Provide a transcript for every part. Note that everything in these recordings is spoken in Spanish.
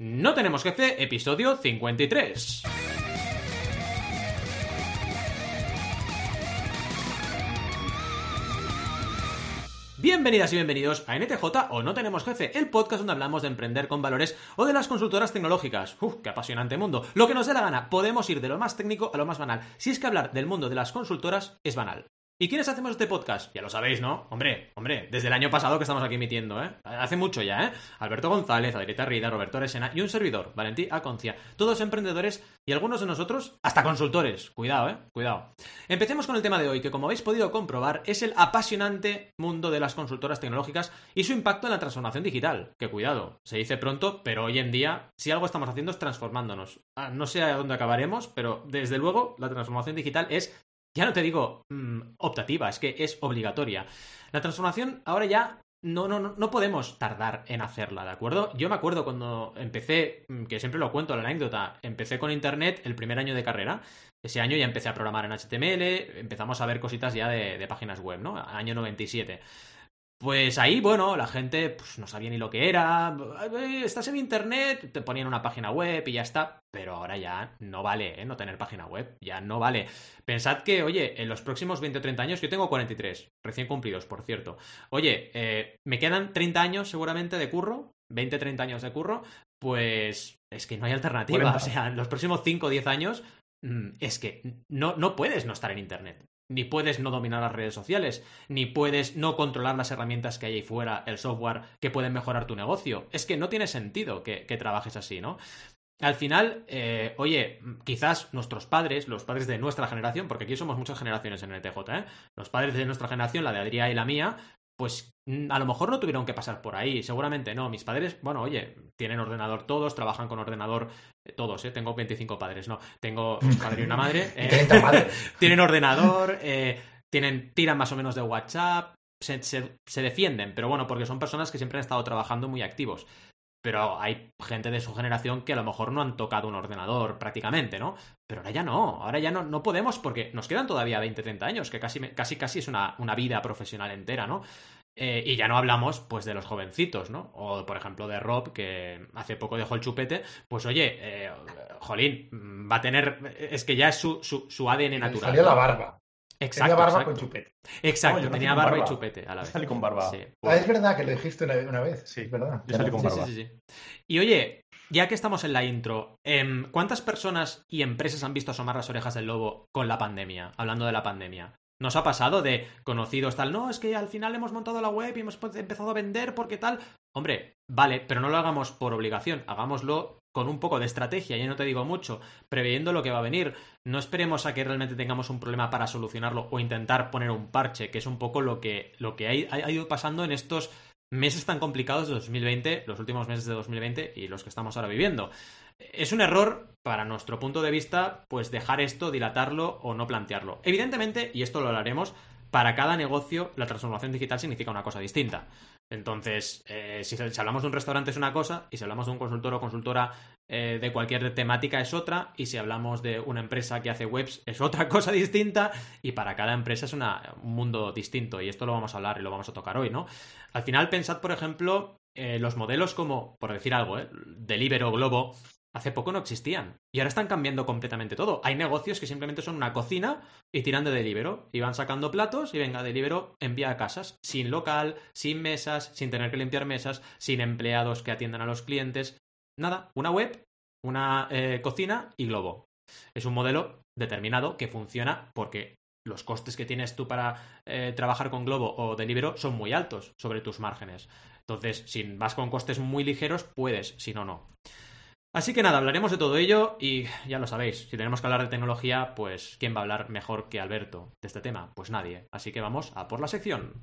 No tenemos jefe, episodio 53. Bienvenidas y bienvenidos a NTJ o No Tenemos Jefe, el podcast donde hablamos de emprender con valores o de las consultoras tecnológicas. Uf, qué apasionante mundo. Lo que nos dé la gana, podemos ir de lo más técnico a lo más banal. Si es que hablar del mundo de las consultoras es banal. ¿Y quiénes hacemos este podcast? Ya lo sabéis, ¿no? Hombre, hombre, desde el año pasado que estamos aquí emitiendo, ¿eh? Hace mucho ya, ¿eh? Alberto González, Adrieta Rida, Roberto Resena y un servidor, Valentí Aconcia. Todos emprendedores y algunos de nosotros hasta consultores. Cuidado, ¿eh? Cuidado. Empecemos con el tema de hoy, que como habéis podido comprobar es el apasionante mundo de las consultoras tecnológicas y su impacto en la transformación digital. Que cuidado, se dice pronto, pero hoy en día, si algo estamos haciendo es transformándonos. Ah, no sé a dónde acabaremos, pero desde luego la transformación digital es ya no te digo mm, optativa, es que es obligatoria. La transformación ahora ya no, no, no podemos tardar en hacerla, ¿de acuerdo? Yo me acuerdo cuando empecé, mm, que siempre lo cuento la anécdota, empecé con Internet el primer año de carrera. Ese año ya empecé a programar en HTML, empezamos a ver cositas ya de, de páginas web, ¿no? Año 97. Pues ahí, bueno, la gente pues, no sabía ni lo que era. Estás en internet, te ponían una página web y ya está. Pero ahora ya no vale, ¿eh? No tener página web. Ya no vale. Pensad que, oye, en los próximos 20 o 30 años, yo tengo 43, recién cumplidos, por cierto. Oye, eh, me quedan 30 años seguramente de curro, 20, 30 años de curro, pues es que no hay alternativa. O sea, en los próximos 5 o 10 años mm, es que no, no puedes no estar en Internet. Ni puedes no dominar las redes sociales, ni puedes no controlar las herramientas que hay ahí fuera, el software que pueden mejorar tu negocio. Es que no tiene sentido que, trabajes así, ¿no? Al final, eh, oye, quizás nuestros padres, los padres de nuestra generación, porque aquí somos muchas generaciones en el TJ, ¿eh? Los padres de nuestra generación, la de Adrián y la mía, pues mm, a lo mejor no tuvieron que pasar por ahí, seguramente no. Mis padres, bueno, oye, tienen ordenador todos, trabajan con ordenador eh, todos, ¿eh? Tengo 25 padres, no. Tengo un padre y una madre. Eh, tienen ordenador, eh, tienen, tiran más o menos de WhatsApp, se, se, defienden, pero bueno, porque son personas que siempre han estado trabajando muy activos. Pero hay gente de su generación que a lo mejor no han tocado un ordenador prácticamente, ¿no? Pero ahora ya no, ahora ya no, no podemos porque nos quedan todavía 20, 30 años, que casi, casi, casi es una, una vida profesional entera, ¿no? Eh, y ya no hablamos, pues, de los jovencitos, ¿no? O, por ejemplo, de Rob, que hace poco dejó el chupete. Pues, oye, eh, Jolín, va a tener... Es que ya es su, su, su ADN natural. Salió la barba. Exacto, tenía barba con chupete. Exacto, tenía barba, y chupete a la vez. Salí con barba. Ah, es verdad que lo dijiste una, vez. Sí, es verdad. Yo salí con barba. Sí, sí, y oye, ya que estamos en la intro, em, ¿cuántas personas y empresas han visto asomar las orejas del lobo con la pandemia? Hablando de la pandemia. ¿Nos ha pasado de conocidos tal? No, es que al final hemos montado la web y hemos empezado a vender porque tal. Hombre, vale, pero no lo hagamos por obligación, hagámoslo con un poco de estrategia, ya no te digo mucho, preveyendo lo que va a venir. No esperemos a que realmente tengamos un problema para solucionarlo o intentar poner un parche, que es un poco lo que, lo que ha, ido pasando en estos meses tan complicados de 2020, los últimos meses de 2020 y los que estamos ahora viviendo. Es un error, para nuestro punto de vista, pues dejar esto, dilatarlo o no plantearlo. Evidentemente, y esto lo hablaremos, para cada negocio la transformación digital significa una cosa distinta. Entonces, eh, si, hablamos de un restaurante es una cosa, y si hablamos de un consultor o consultora eh, de cualquier temática es otra, y si hablamos de una empresa que hace webs es otra cosa distinta, y para cada empresa es un mundo distinto, y esto lo vamos a hablar y lo vamos a tocar hoy, ¿no? Al final, pensad, por ejemplo, eh, los modelos como, por decir algo. Deliveroo, Globo, hace poco no existían. Y ahora están cambiando completamente todo. Hay negocios que simplemente son una cocina y tiran de Delibero. Y van sacando platos y venga, Delibero envía a casas. Sin local, sin mesas, sin tener que limpiar mesas, sin empleados que atiendan a los clientes. Nada, una web, una eh, cocina y Globo. Es un modelo determinado que funciona porque los costes que tienes tú para eh, trabajar con Globo o Delibero son muy altos sobre tus márgenes. Entonces, si vas con costes muy ligeros, puedes, si no, no. Así que nada, hablaremos de todo ello y ya lo sabéis, si tenemos que hablar de tecnología, pues ¿quién va a hablar mejor que Alberto de este tema? Pues nadie. Así que vamos a por la sección.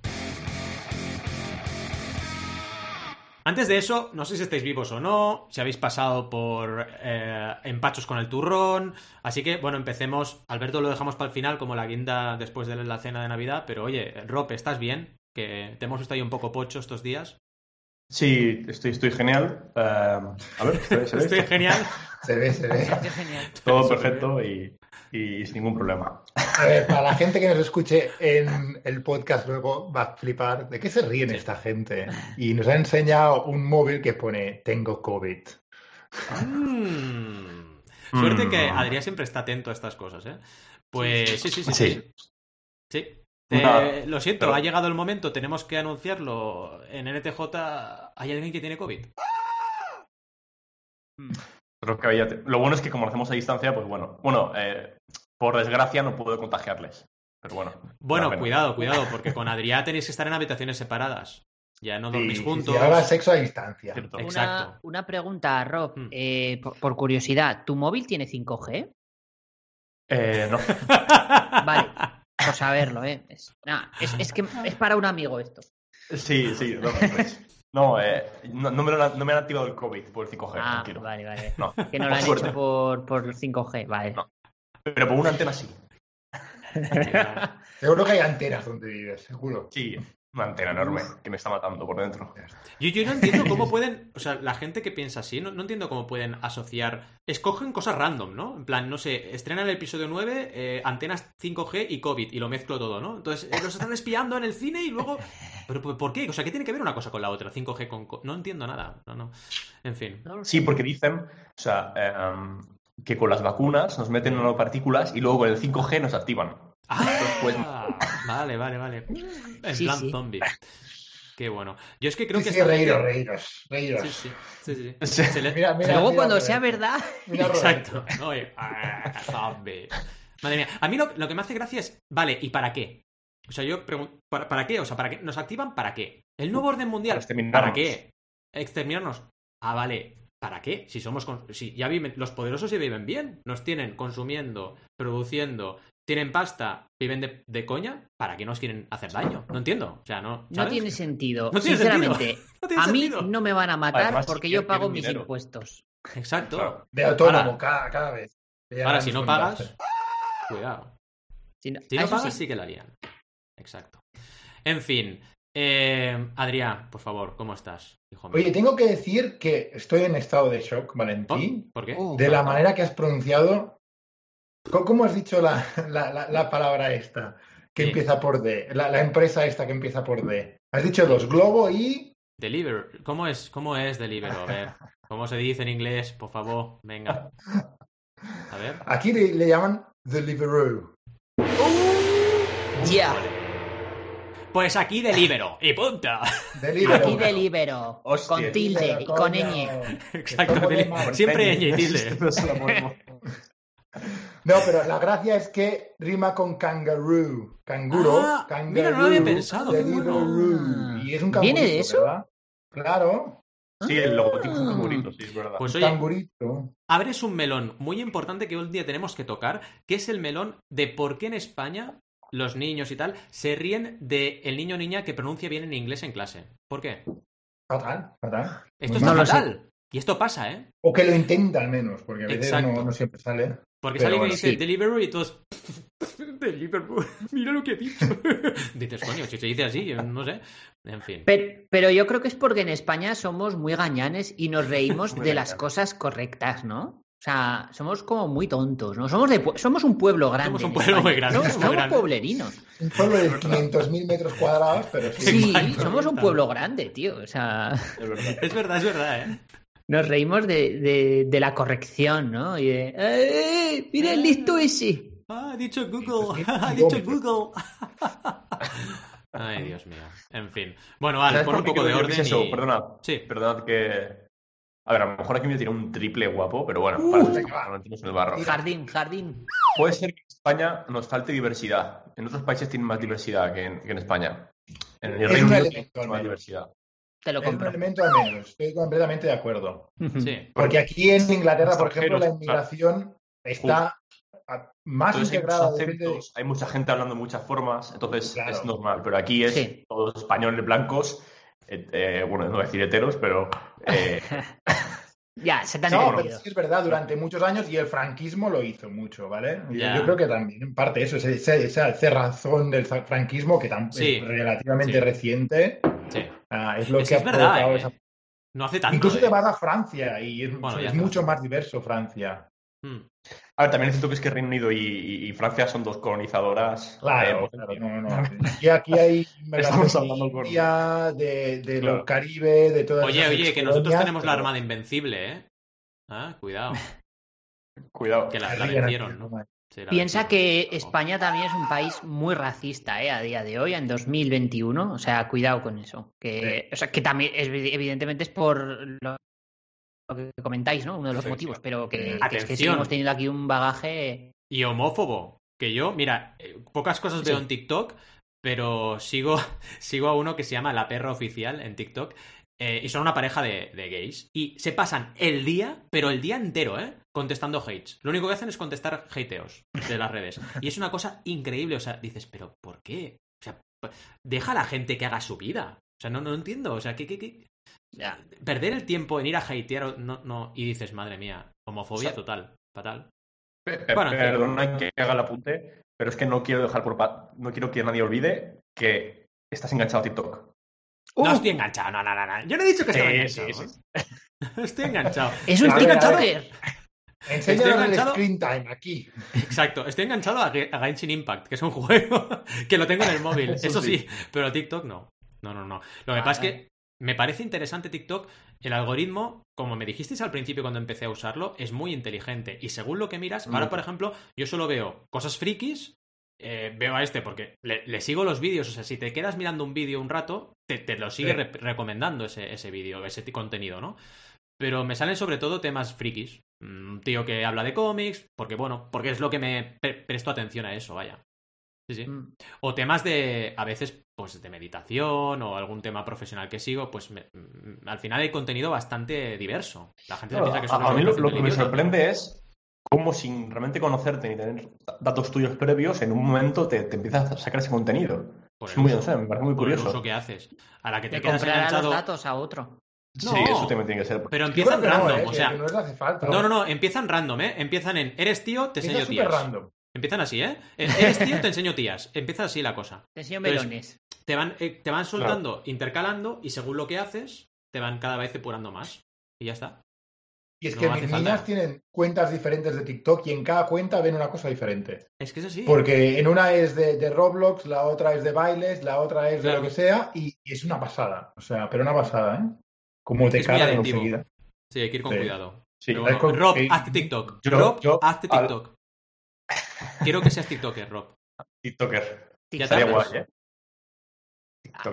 Antes de eso, no sé si estáis vivos o no, si habéis pasado por eh, empachos con el turrón. Así que, bueno, empecemos. Alberto lo dejamos para el final, como la guinda después de la cena de Navidad. Pero oye, Rob, ¿estás bien? Que te hemos visto ahí un poco pocho estos días. Sí, estoy, estoy genial. Em, a ver, ¿se ve? estoy genial. se ve, se ve. Todo perfecto y, sin ningún problema. A ver, para la gente que nos escuche en el podcast luego va a flipar. ¿De qué se ríen esta gente? Y nos ha enseñado un móvil que pone Tengo COVID. Mm. Suerte que Mm. Adrián siempre está atento a estas cosas, ¿eh? Pues sí, sí, sí. Sí. Sí. Sí. Eh, lo siento, pero- ha llegado el momento, tenemos que anunciarlo. En NTJ hay alguien que tiene COVID. Creo que había- Lo bueno es que como lo hacemos a distancia, pues bueno. Bueno, eh, por desgracia no puedo contagiarles. Pero bueno. Bueno, cuidado, cuidado, porque con Adrián tenéis que estar en habitaciones separadas. Ya no dormís sí, juntos. sí, ahora sexo a distancia. Cierto. Exacto. Una, una pregunta, Rob, Mm. eh, por, por curiosidad, ¿tu móvil tiene 5G? Eh, no. Vale, por saberlo, ¿eh? Es, nah, es, es que es para un amigo esto. Sí, sí, no, pues, no, eh, no, no me lo han- no me han activado el COVID por el 5G, Ah, tranquilo. vale, vale. No, Que no lo por han suerte. hecho por, por 5G, vale. No. Pero por una antena sí. Seguro que hay antenas donde vives, seguro. Sí, una antena enorme que me está matando por dentro. Yo, yo no entiendo cómo pueden, o sea, la gente que piensa así, no, no entiendo cómo pueden asociar, escogen cosas random, ¿no? En plan, no sé, estrenan el episodio 9, eh, antenas 5G y COVID, y lo mezclo todo, ¿no? Entonces, eh, los están espiando en el cine y luego... ¿Pero por qué? O sea, ¿qué tiene que ver una cosa con la otra? 5G con... co- No entiendo nada, no, no. En fin. Sí, porque dicen, o sea, eh, um, que con las vacunas nos meten nanopartículas y luego con el 5G nos activan. Ah, pues- vale, vale, vale. En Sí, plan sí. zombie. Qué bueno. Yo es que creo Sí, que sí, reíros, reíros, reíros. Sí, sí, sí, sí, sí. Sí. Se le- Mira, mira, Luego mira, cuando Roberto. sea verdad. Exacto. Oye, ah, zombie. Madre mía, a mí lo, lo que me hace gracia es, vale, ¿y para qué? O sea, yo pregunto, ¿para, para qué? O sea, ¿para qué? ¿Nos activan para qué? El nuevo orden mundial, Para exterminarnos. ¿para qué? Exterminarnos. Ah, vale, ¿para qué? Si somos, con- si ya viven, los poderosos ya viven bien, nos tienen consumiendo, produciendo, tienen pasta, viven de, de coña, ¿para qué nos quieren hacer daño? No entiendo. O sea, no. tiene sentido. No tiene Sinceramente, No tiene a mí sentido. no me van a matar Además, porque si yo pago mis dinero. impuestos. Exacto. Claro. De autónomo, Ahora- cada, cada vez. Ya Ahora, si no pagas, cuidado. Si no, Si pagas, sí. sí que lo harían. Exacto. En fin. eh, Adrián, por favor, ¿cómo estás, hijo mío? Oye, tengo que decir que estoy en estado de shock, ¿Oh? Valentín, ¿Por qué? Uh, de la manera que has pronunciado. ¿Cómo has dicho la, la- la- la palabra esta? Que Sí. empieza por D. La, la empresa esta que empieza por D. Has dicho dos, Globo y. Deliver. ¿Cómo es, ¿Cómo es Deliver? A ver. ¿Cómo se dice en inglés? Por favor, venga. A ver. Aquí le, le llaman Deliveroo. Ya, Pues aquí Delivero. Y punto. Deliveroo. aquí delibero. Hostia. Con tilde y con ñ. Exacto. Siempre ñ y tilde. No pero la gracia es que rima con kangaroo. Canguro. Ah, kangaroo, mira, no lo había pensado, qué bueno. Deliveroo. Y es un cangurito, ¿Viene de eso? ¿verdad? Claro, Sí, el logotipo es un Ah. cangurito, sí, es verdad. Pues un oye, cangurito. abres un melón muy importante que un día tenemos que tocar, que es el melón de por qué en España los niños y tal se ríen de el niño o niña que pronuncia bien en inglés en clase. ¿Por qué? Fatal, fatal. Esto Muy está sé. fatal. Y esto pasa, ¿eh? O que lo intenta al menos, porque a veces no, no siempre sale. Porque Pero sale que bueno, dice sí. Deliveroo y todos. Deliveroo. Mira lo que he dicho. Dices, coño, si se dice así, no sé. En fin. Pero, pero yo creo que es porque en España somos muy gañanes y nos reímos de las cosas correctas, ¿no? O sea, somos como muy tontos, ¿no? Somos, de, somos un pueblo grande. Somos un pueblo muy grande, Somos, muy somos grande. pueblerinos. Un pueblo de 500.000 metros cuadrados, pero sí. Sí, Exacto. somos un pueblo grande, tío. O sea, Es verdad. Es verdad, es verdad, ¿eh? Nos reímos de, de- de la corrección, ¿no? Y de, ¡eh! ¡Mira el listo ese! Ah, ha dicho Google. Ha dicho. Google. Ay, Dios mío. En fin. Bueno, vale, ¿Sabes pon un poco de que orden eso? y... Perdonad. Sí. Perdonad que. A ver, a lo mejor aquí me tiene un triple guapo, pero bueno, Uh, para va. nos metemos en el barro. Jardín, jardín. Puede ser que en España nos falte diversidad. En otros países tienen más diversidad que en, que en España. En el Reino un Unido al más diversidad. Te lo Es un compro. elemento al menos. Estoy completamente de acuerdo. Sí. Porque aquí en Inglaterra, por ejemplo, la inmigración está a- más Entonces hay integrada. depende de- hay mucha gente hablando de muchas formas, entonces Claro. es normal. Pero aquí es Sí. todos españoles blancos, eh, eh, bueno, no voy a decir heteros, pero eh, Ya, se te han No, pero sí es verdad, durante muchos años y el franquismo lo hizo mucho, ¿vale? Yo- creo que también, en parte, eso, ese- ese- esa cerrazón del fra- franquismo, que Sí. es relativamente Sí. reciente, Sí. Ah, es lo Es que que ha verdad, provocado ¿eh? esa- No hace tanto. Incluso ¿eh? te vas a Francia y es, Bueno, mucho más diverso Francia. Mm. a ver, también es cierto que es que Reino Unido y, y- y Francia son dos colonizadoras. Claro, eh, claro, no, no. Y aquí hay Estamos de hablando con- de, de Claro. lo Caribe, de todas Oye, oye, que nosotros tenemos la Armada Invencible, ¿eh? Ah, cuidado. Cuidado. Que la, la vencieron, ¿no? Sí, Piensa que. España también es un país muy racista, ¿eh? A día de hoy, en 2021. O sea, cuidado con eso. Que, o sea, que también, es- evidentemente, es por lo que comentáis, ¿no? Uno de los Sí, motivos, sí. pero que, que es que Atención. seguimos teniendo aquí un bagaje. Y homófobo. Que yo, mira, eh, pocas cosas veo Sí. en TikTok, pero sigo, sigo a uno que se llama La Perra Oficial en TikTok. Eh, y son una pareja de, de gays. Y se pasan el día, pero el día entero, ¿eh? Contestando hates. Lo único que hacen es contestar hateos de las redes. Y es una cosa increíble. O sea, dices, ¿pero por qué? O sea, deja a la gente que haga su vida. O sea, no, no entiendo. O sea, ¿qué, qué. Perder el tiempo en ir a hatear no, no, y dices, madre mía, homofobia O sea, total, fatal. Bueno. Perdona que haga el apunte, pero es que no quiero dejar por no quiero que nadie olvide que estás enganchado a TikTok. No ¡Uh! estoy enganchado, no, no, no, no. Yo no he dicho que esté Sí, enganchado. sí, sí. Estoy enganchado. Es un a ver. TikToker. Enséñanos el enganchado. screen time aquí. Exacto, estoy enganchado a, Ge- a Genshin Impact, que es un juego que lo tengo en el móvil. Eso, Eso sí. sí. pero TikTok no. No, no, no. Lo que Ah, pasa es que me parece interesante TikTok. El algoritmo, como me dijisteis al principio cuando empecé a usarlo, es muy inteligente. Y según lo que miras, ahora, por ejemplo, yo solo veo cosas frikis. Eh, veo a este porque le, le sigo los vídeos. O sea, si te quedas mirando un vídeo un rato, te, te lo sigue Sí. re- recomendando ese, ese vídeo, ese contenido, ¿no? Pero me salen sobre todo temas frikis. Un tío que habla de cómics, porque bueno, porque es lo que me pre- presto atención a eso, vaya. Sí, sí. Mm. O temas de, a veces, pues de meditación o algún tema profesional que sigo, pues me- mm, al final hay contenido bastante diverso. La gente No, piensa que a, a mí lo, que me sorprende es cómo sin realmente conocerte ni tener datos tuyos previos, en un momento te, te empiezas a sacar ese contenido. Por es el muy, uso- no sé, me parece muy por el curioso. uso que haces. A la que te Le quedas comprará los enganchado. datos a otro. No. Sí, eso también tiene que ser. Pero empiezan no, random, eh, o sea. no les hace falta. No, no, no, empiezan random, ¿eh? Empiezan en, eres tío, te enseño tías. random. Empiezan así, ¿eh? Eres tío, te enseño tías. Empieza así la cosa. Te enseño Entonces, melones. te van, eh, te van soltando, intercalando, y según lo que haces, te van cada vez depurando más. Y ya está. Y es No que mis falta. niñas tienen cuentas diferentes de TikTok y en cada cuenta ven una cosa diferente. Es que es así. Porque en una es de, de Roblox, la otra es de bailes, la otra es de lo que sea, y, y es una pasada. O sea, pero una pasada, ¿eh? Como Es te adictivo. enseguida. Sí, hay que ir con Sí. cuidado. Sí, bueno, con- Rob, eh, hazte TikTok. yo- Rob, yo- hazte al- TikTok. Quiero que seas TikToker, Rob. TikToker. Ya Estaría guay, ¿eh?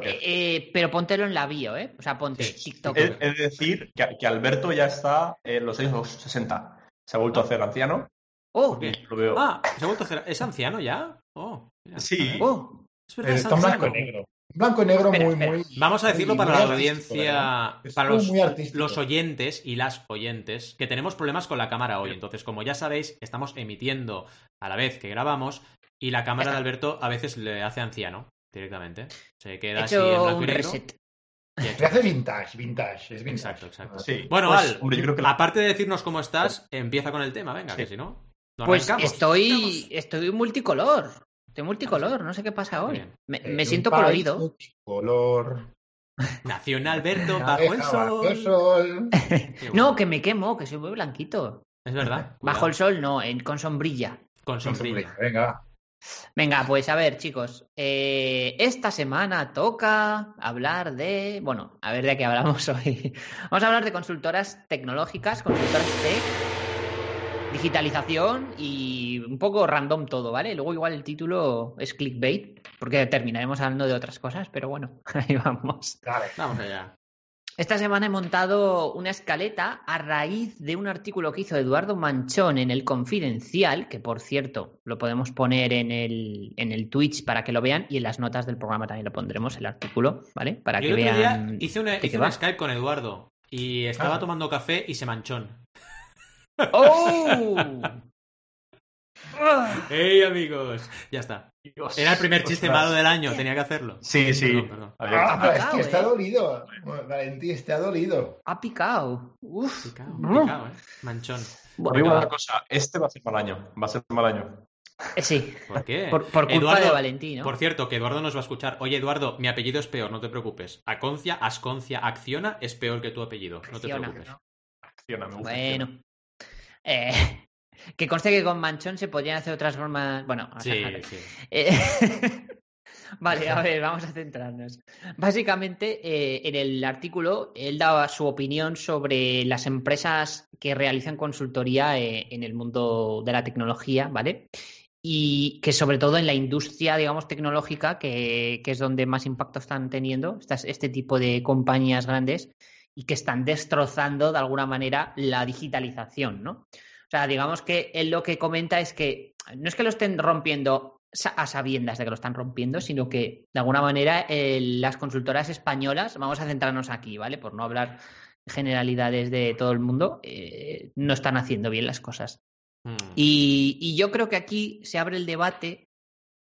Eh, eh, pero póntelo en la bio, ¿eh? O sea, ponte Sí. TikToker. Es, es decir, que, que Alberto ya está en los años 60. Se ha vuelto a hacer anciano. ¡Oh! Y Lo veo. Ah, se ha vuelto a hacer. ¿Es anciano ya? Oh, mira, Sí. ¡Oh! Es verdad, Eh, es Está en blanco y negro. Blanco y negro Espera, muy, espera. muy. Vamos a decirlo para la audiencia, para los, muy los oyentes y las oyentes, que tenemos problemas con la cámara hoy. Entonces, como ya sabéis, estamos emitiendo a la vez que grabamos y la cámara de Alberto a veces le hace anciano directamente. Se He queda así en blanco y un negro. reset. Le hace vintage, vintage. Es vintage. Exacto, exacto. Sí. Bueno, Pues, Al, hombre, yo creo que la- aparte de decirnos cómo estás, empieza con el tema, venga, Sí. que si no, no Pues estoy, estoy multicolor. Estoy multicolor, no sé qué pasa hoy. Me, Eh, me siento colorido. multicolor. Nació en Alberto bajo el abeja bajo sol. sol. No, que me quemo, que soy muy blanquito. Es verdad. Bajo el sol no, en- con sombrilla. Con sombrilla. Venga. Venga, pues a ver, chicos. eh, esta semana toca hablar de. Bueno, a ver de qué hablamos hoy. Vamos a hablar de consultoras tecnológicas, consultoras tech, digitalización y un poco random todo, ¿vale? Luego, igual el título es clickbait, porque terminaremos hablando de otras cosas, pero bueno, ahí vamos. Dale. Vamos allá. Esta semana he montado una escaleta a raíz de un artículo que hizo Eduardo Manchón en el Confidencial, que por cierto lo podemos poner en el, en el Twitch para que lo vean y en las notas del programa también lo pondremos el artículo, ¿vale? Para Yo que el otro día vean. hice, una, de hice qué un va. Skype con Eduardo y estaba Ah. tomando café y se manchón. ¡Oh! ¡Hey, amigos! Ya está. Dios. Era el primer chiste Ostras. malo del año, tenía que hacerlo. Sí, sí. Perdón, Ah, pero es que está eh. dolido. Valentín, está dolido. Ha picado. Uf. Picado, picado, ¿eh? Manchón. Digo una cosa, este va a ser mal año. Va a ser mal año. Eh, Sí, ¿Por qué? por, por culpa Eduardo, de Valentín, ¿no? Por cierto, que Eduardo nos va a escuchar. Oye, Eduardo, mi apellido es peor, no te preocupes. Aconcia, Asconcia, Acciona es peor que tu apellido. No te preocupes. Acciona, me gusta. Bueno. Eh, que conste que con Manchón se podrían hacer otras formas. Bueno, o sea, Sí, sí. Eh, Vale, a ver, vamos a centrarnos. Básicamente, eh, en el artículo, él daba su opinión sobre las empresas que realizan consultoría eh, en el mundo de la tecnología, ¿vale? Y que sobre todo en la industria, digamos, tecnológica, que, que es donde más impacto están teniendo, estas, este tipo de compañías grandes y que están destrozando de alguna manera la digitalización, ¿no? O sea, digamos que él lo que comenta es que no es que lo estén rompiendo a sabiendas de que lo están rompiendo, sino que de alguna manera eh, las consultoras españolas, vamos a centrarnos aquí, ¿vale? Por no hablar generalidades de todo el mundo, eh, no están haciendo bien las cosas. Mm. Y, y yo creo que aquí se abre el debate,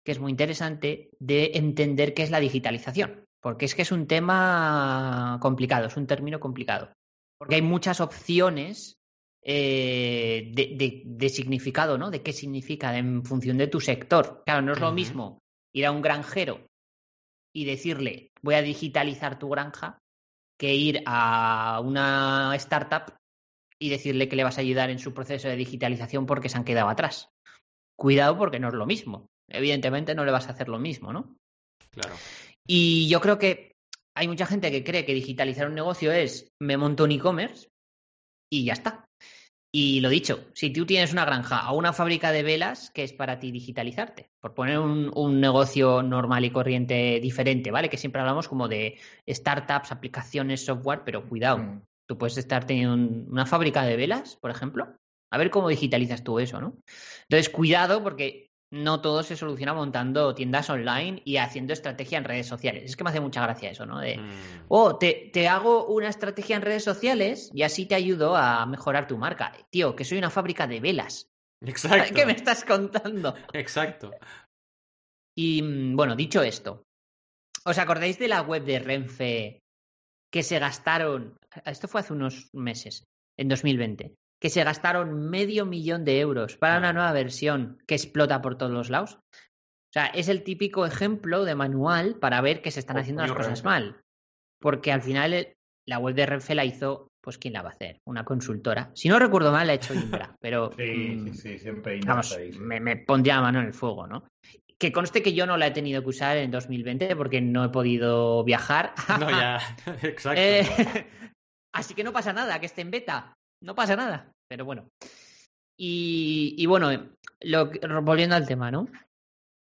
que es muy interesante, de entender qué es la digitalización. Porque es que es un tema complicado, es un término complicado. Porque hay muchas opciones eh, de, de- de significado, ¿no? De qué significa en función de tu sector. Claro, no es lo mismo ir a un granjero y decirle voy a digitalizar tu granja que ir a una startup y decirle que le vas a ayudar en su proceso de digitalización porque se han quedado atrás. Cuidado porque no es lo mismo. Evidentemente no le vas a hacer lo mismo, ¿no? Claro. Y yo creo que hay mucha gente que cree que digitalizar un negocio es me monto un e-commerce y ya está. Y lo dicho, si tú tienes una granja o una fábrica de velas, ¿qué es para ti digitalizarte? Por poner un, un negocio normal y corriente diferente, ¿vale? Que siempre hablamos como de startups, aplicaciones, software, pero cuidado, Mm. tú puedes estar teniendo un- una fábrica de velas, por ejemplo. A ver cómo digitalizas tú eso, ¿no? Entonces, cuidado porque no todo se soluciona montando tiendas online y haciendo estrategia en redes sociales. Es que me hace mucha gracia eso, ¿no? De, Mm. oh, te, te hago una estrategia en redes sociales y así te ayudo a mejorar tu marca. Tío, que soy una fábrica de velas. Exacto. ¿Qué me estás contando? Exacto. Y mm, bueno, dicho esto, ¿os acordáis de la web de Renfe que se gastaron, esto fue hace unos meses, en 2020, que se gastaron medio millón de euros para una nueva versión que explota por todos los lados? O sea, es el típico ejemplo de manual para ver que se están Oh, haciendo las cosas mal. Porque al final el- la web de Renfe la hizo, pues ¿quién la va a hacer? Una consultora. Si no recuerdo mal, la ha hecho Indra, pero Sí, mm, sí, sí, siempre vamos, Inés ahí, sí. me, me pondría la mano en el fuego, ¿no? Que conste que yo no la he tenido que usar en 2020 porque no he podido viajar. No, ya. Exacto. Eh, así que no pasa nada, que esté en beta. No pasa nada. Pero bueno. Y, y bueno, lo, volviendo al tema, ¿no?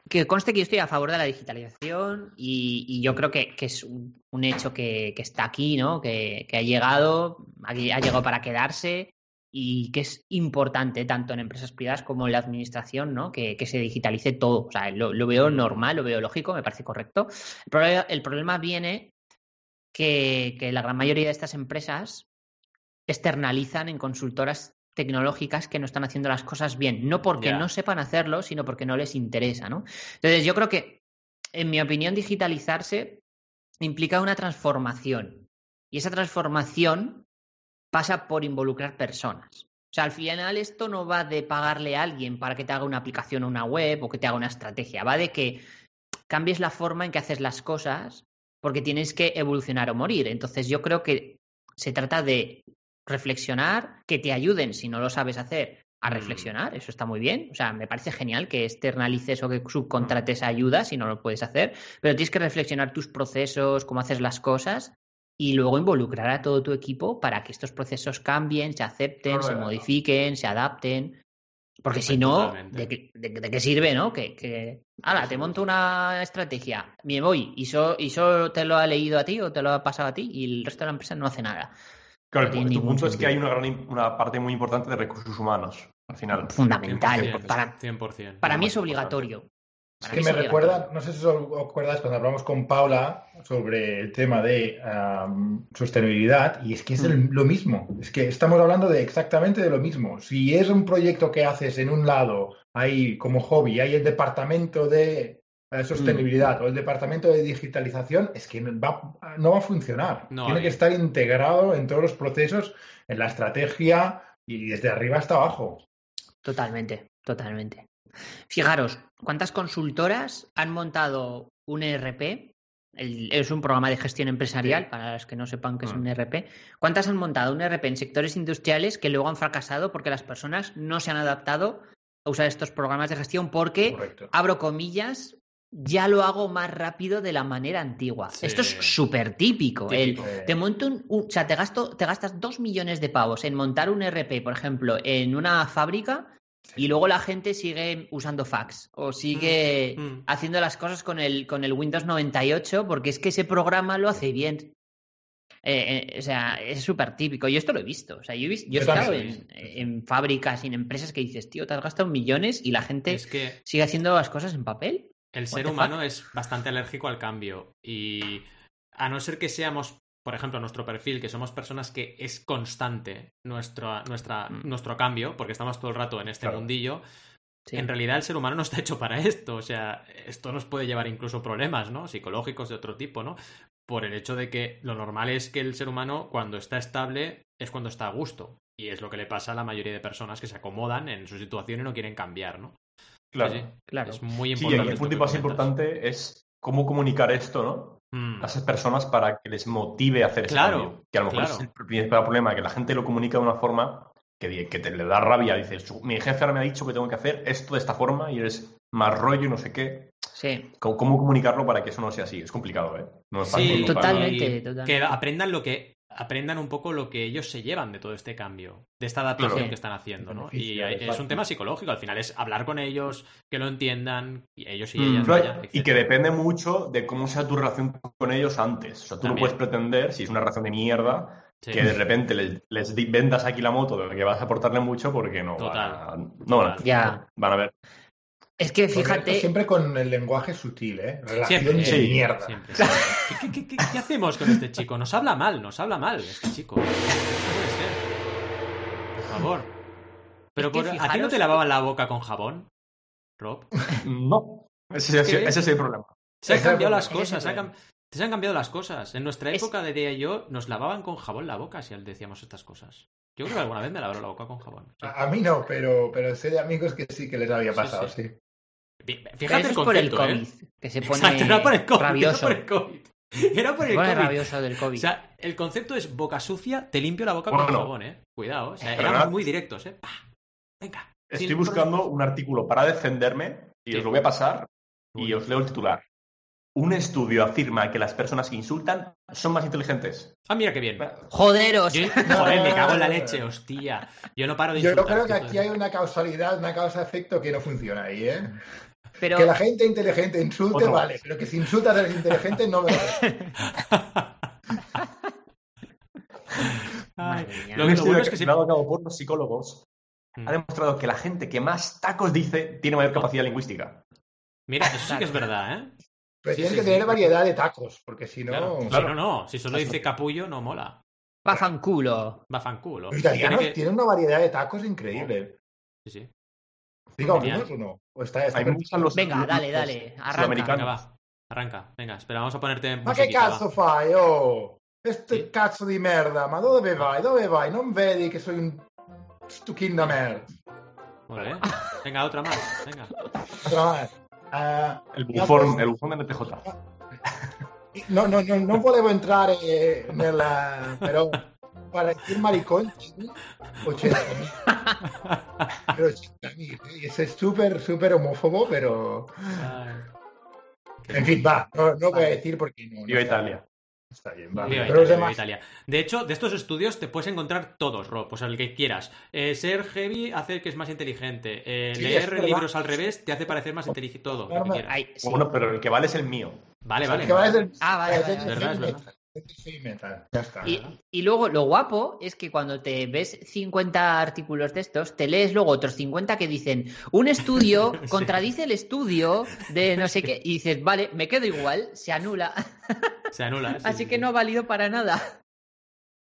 Que conste que yo estoy a favor de la digitalización y, y yo creo que, es un, hecho que, está aquí, ¿no? Que, ha llegado, aquí ha llegado para quedarse y que es importante tanto en empresas privadas como en la administración, ¿no? Que, se digitalice todo. O sea, lo, veo normal, lo veo lógico, me parece correcto. El problema, viene que la gran mayoría de estas empresas externalizan en consultoras tecnológicas que no están haciendo las cosas bien, no porque no sepan hacerlo, sino porque no les interesa, ¿no? Entonces, yo creo que, en mi opinión, digitalizarse implica una transformación. Y esa transformación pasa por involucrar personas. O sea, al final esto no va de pagarle a alguien para que te haga una aplicación o una web o que te haga una estrategia, va de que cambies la forma en que haces las cosas porque tienes que evolucionar o morir. Entonces yo creo que se trata de reflexionar, que te ayuden si no lo sabes hacer a reflexionar, eso está muy bien. O sea, me parece genial que externalices o que subcontrates ayuda si no lo puedes hacer, pero tienes que reflexionar tus procesos, cómo haces las cosas y luego involucrar a todo tu equipo para que estos procesos cambien, se acepten, No, se no, no. modifiquen, se adapten. Porque si no. ¿de qué, de- de qué sirve, no? Que, que ala, te monto una estrategia, me voy y solo y solo te lo ha leído a ti o te lo ha pasado a ti y el resto de la empresa no hace nada. Claro, No tu punto es que hay una, gran, una parte muy importante de recursos humanos, al final. Fundamental. 100%, Para, 100%. para mí es obligatorio. Es que me recuerda, no sé si os acuerdas cuando hablamos con Paula sobre el tema de sostenibilidad, y es que es el- lo mismo, es que estamos hablando de exactamente de lo mismo. Si es un proyecto que haces en un lado, hay como hobby, hay el departamento de eh, sostenibilidad o el departamento de digitalización, es que no va, no va a funcionar. No Tiene que estar integrado en todos los procesos, en la estrategia y desde arriba hasta abajo. Totalmente, totalmente. Fijaros, ¿cuántas consultoras han montado un ERP? El- es un programa de gestión empresarial, Sí. para los que no sepan qué es Mm. un ERP. ¿Cuántas han montado un ERP en sectores industriales que luego han fracasado porque las personas no se han adaptado a usar estos programas de gestión? Porque, Correcto. abro comillas, ya lo hago más rápido de la manera antigua. Sí. Esto es súper típico. El, te monto un, un- o sea, te gasto, te gastas dos millones de pavos en montar un RP, por ejemplo, en una fábrica y luego la gente sigue usando fax o sigue Mm, mm. haciendo las cosas con el, con el Windows 98 porque es que ese programa lo hace bien. Eh, eh, o sea, es súper típico. Yo esto lo he visto. O sea, yo he, vis- yo he estado en, visto, fábricas y en empresas que dices, tío, te has gastado millones y la gente Es que sigue haciendo las cosas en papel. El ser humano es bastante alérgico al cambio y a no ser que seamos, por ejemplo, nuestro perfil, que somos personas que es constante nuestro, nuestra, Mm. nuestro cambio, porque estamos todo el rato en este Claro. mundillo, Sí. en realidad el ser humano no está hecho para esto. O sea, esto nos puede llevar incluso problemas, ¿no? Psicológicos de otro tipo, ¿no? Por el hecho de que lo normal es que el ser humano, cuando está estable, es cuando está a gusto. Y es lo que le pasa a la mayoría de personas que se acomodan en su situación y no quieren cambiar, ¿no? Claro. Sí. Claro. Es muy Sí, y importante. el punto más importante es cómo comunicar esto, ¿no? Mm. A esas personas para que les motive a hacer ese Claro, cambio. Que a lo mejor claro. es el principal problema, que la gente lo comunica de una forma que, te le da rabia. Dices, "Su- mi jefe ahora me ha dicho que tengo que hacer esto de esta forma y eres más rollo y no sé qué. Sí. ¿Cómo, cómo comunicarlo para que eso no sea así? Es complicado, ¿eh? No es fácil. Sí, para- totalmente, totalmente. Que aprendan lo que aprendan un poco lo que ellos se llevan de todo este cambio, de esta adaptación Claro. que están haciendo, ¿no? Y es un tema psicológico, al final es hablar con ellos, que lo entiendan, y ellos y Mm. ellas, y que depende mucho de cómo sea tu relación con ellos antes. O sea, tú También. no puedes pretender, si es una relación de mierda, Sí. que de repente les, vendas aquí la moto de que vas a aportarle mucho porque no. Total. Van a, no van a- Ya. van a ver. Es que Fíjate. Siempre con el lenguaje sutil, ¿eh? Relación Siempre, de sí, mierda. Siempre, siempre. ¿Qué, qué- qué- qué hacemos con este chico? Nos habla mal, nos habla mal este chico. No puede ser. Por favor. Pero Es que por- ¿a ti no te lavaban la boca con jabón, Rob? No. Ese, ese- ¿Qué? ese es el problema. Se han cambiado las cosas, se han, se cambiado las cosas. En nuestra Es- época, diría yo, nos lavaban con jabón la boca si decíamos estas cosas. Yo creo que alguna vez me lavaron la boca con jabón. sí. A, a mí no, pero, pero sé de amigos que sí que les había pasado, sí. Fíjate eso el es por el concepto, COVID, ¿eh? que se pone Exacto, era por el COVID. rabioso. Era por el COVID. Era por el COVID. rabioso del COVID. O sea, el concepto es boca sucia, te limpio la boca con Bueno. jabón, ¿eh? Cuidado, o sea, Pero eran muy directos, ¿eh? Pa, Venga. Estoy sin buscando un artículo para defenderme y Sí. os lo voy a pasar y os leo el titular. Un estudio afirma que las personas que insultan son más inteligentes. Ah, mira qué bien. Joderos. Yo- joder, me cago en la leche, hostia. Yo no paro de Yo insultar. creo que aquí hay una causalidad, una causa-efecto que no funciona ahí, ¿eh? Pero Que la gente inteligente insulte, Otro. vale, pero que si insultas a los inteligentes no me vale. Lo que- bueno es que a cabo por los psicólogos Mm. ha demostrado que la gente que más tacos dice tiene mayor capacidad lingüística. Mira, eso sí que es verdad, ¿eh? Pero Sí, tienes sí, que sí. tener variedad de tacos, porque si no... Claro. Si no, no. Si solo dice capullo, no mola. Va fanculo. Va fanculo. Los italianos Tiene que- tienen una variedad de tacos increíble. Sí, sí. Digo, algunos o no. O está, está los Venga, los- dale, los dale, arranca. Venga, va. Arranca. Venga, espera, vamos a ponerte Ma che va. cazzo fai, oh? Questo Sì. cazzo di merda, ma dove vai? Dove vai? Non vedi che soy un de merda? Bien. Venga, otra más. Venga. Otra más. Ah, El bufón, el bufón de NTJ. No, no, no, non volevo entrare nella... però para decir maricón tiene 80.000. Pero 80.000. Y ese es súper, súper homófobo, pero... Ay. En fin, va, no, no voy a decir porque no... no Viva Italia. Está bien, va. Viva Pero Italia, demás... De hecho, de estos estudios te puedes encontrar todos, Rob, o sea, el que quieras. Eh, ser heavy hace que es más inteligente. Eh, Sí, es leer libros al revés te hace parecer más inteligente. Todo, lo que Norma- quieras. Ay, sí. Bueno, pero el que vale es el mío. Vale, vale. Que va desde el- Ah, vale, vale, el vale. Verdad, es verdad. Metal, desde el heavy metal. Ya está. Y, y luego lo guapo es que cuando te ves 50 artículos de estos, te lees luego otros 50 que dicen un estudio Sí. contradice el estudio de no sé qué y dices, vale, me quedo igual, se anula. Se anula. sí, Así sí, que sí. no ha valido para nada.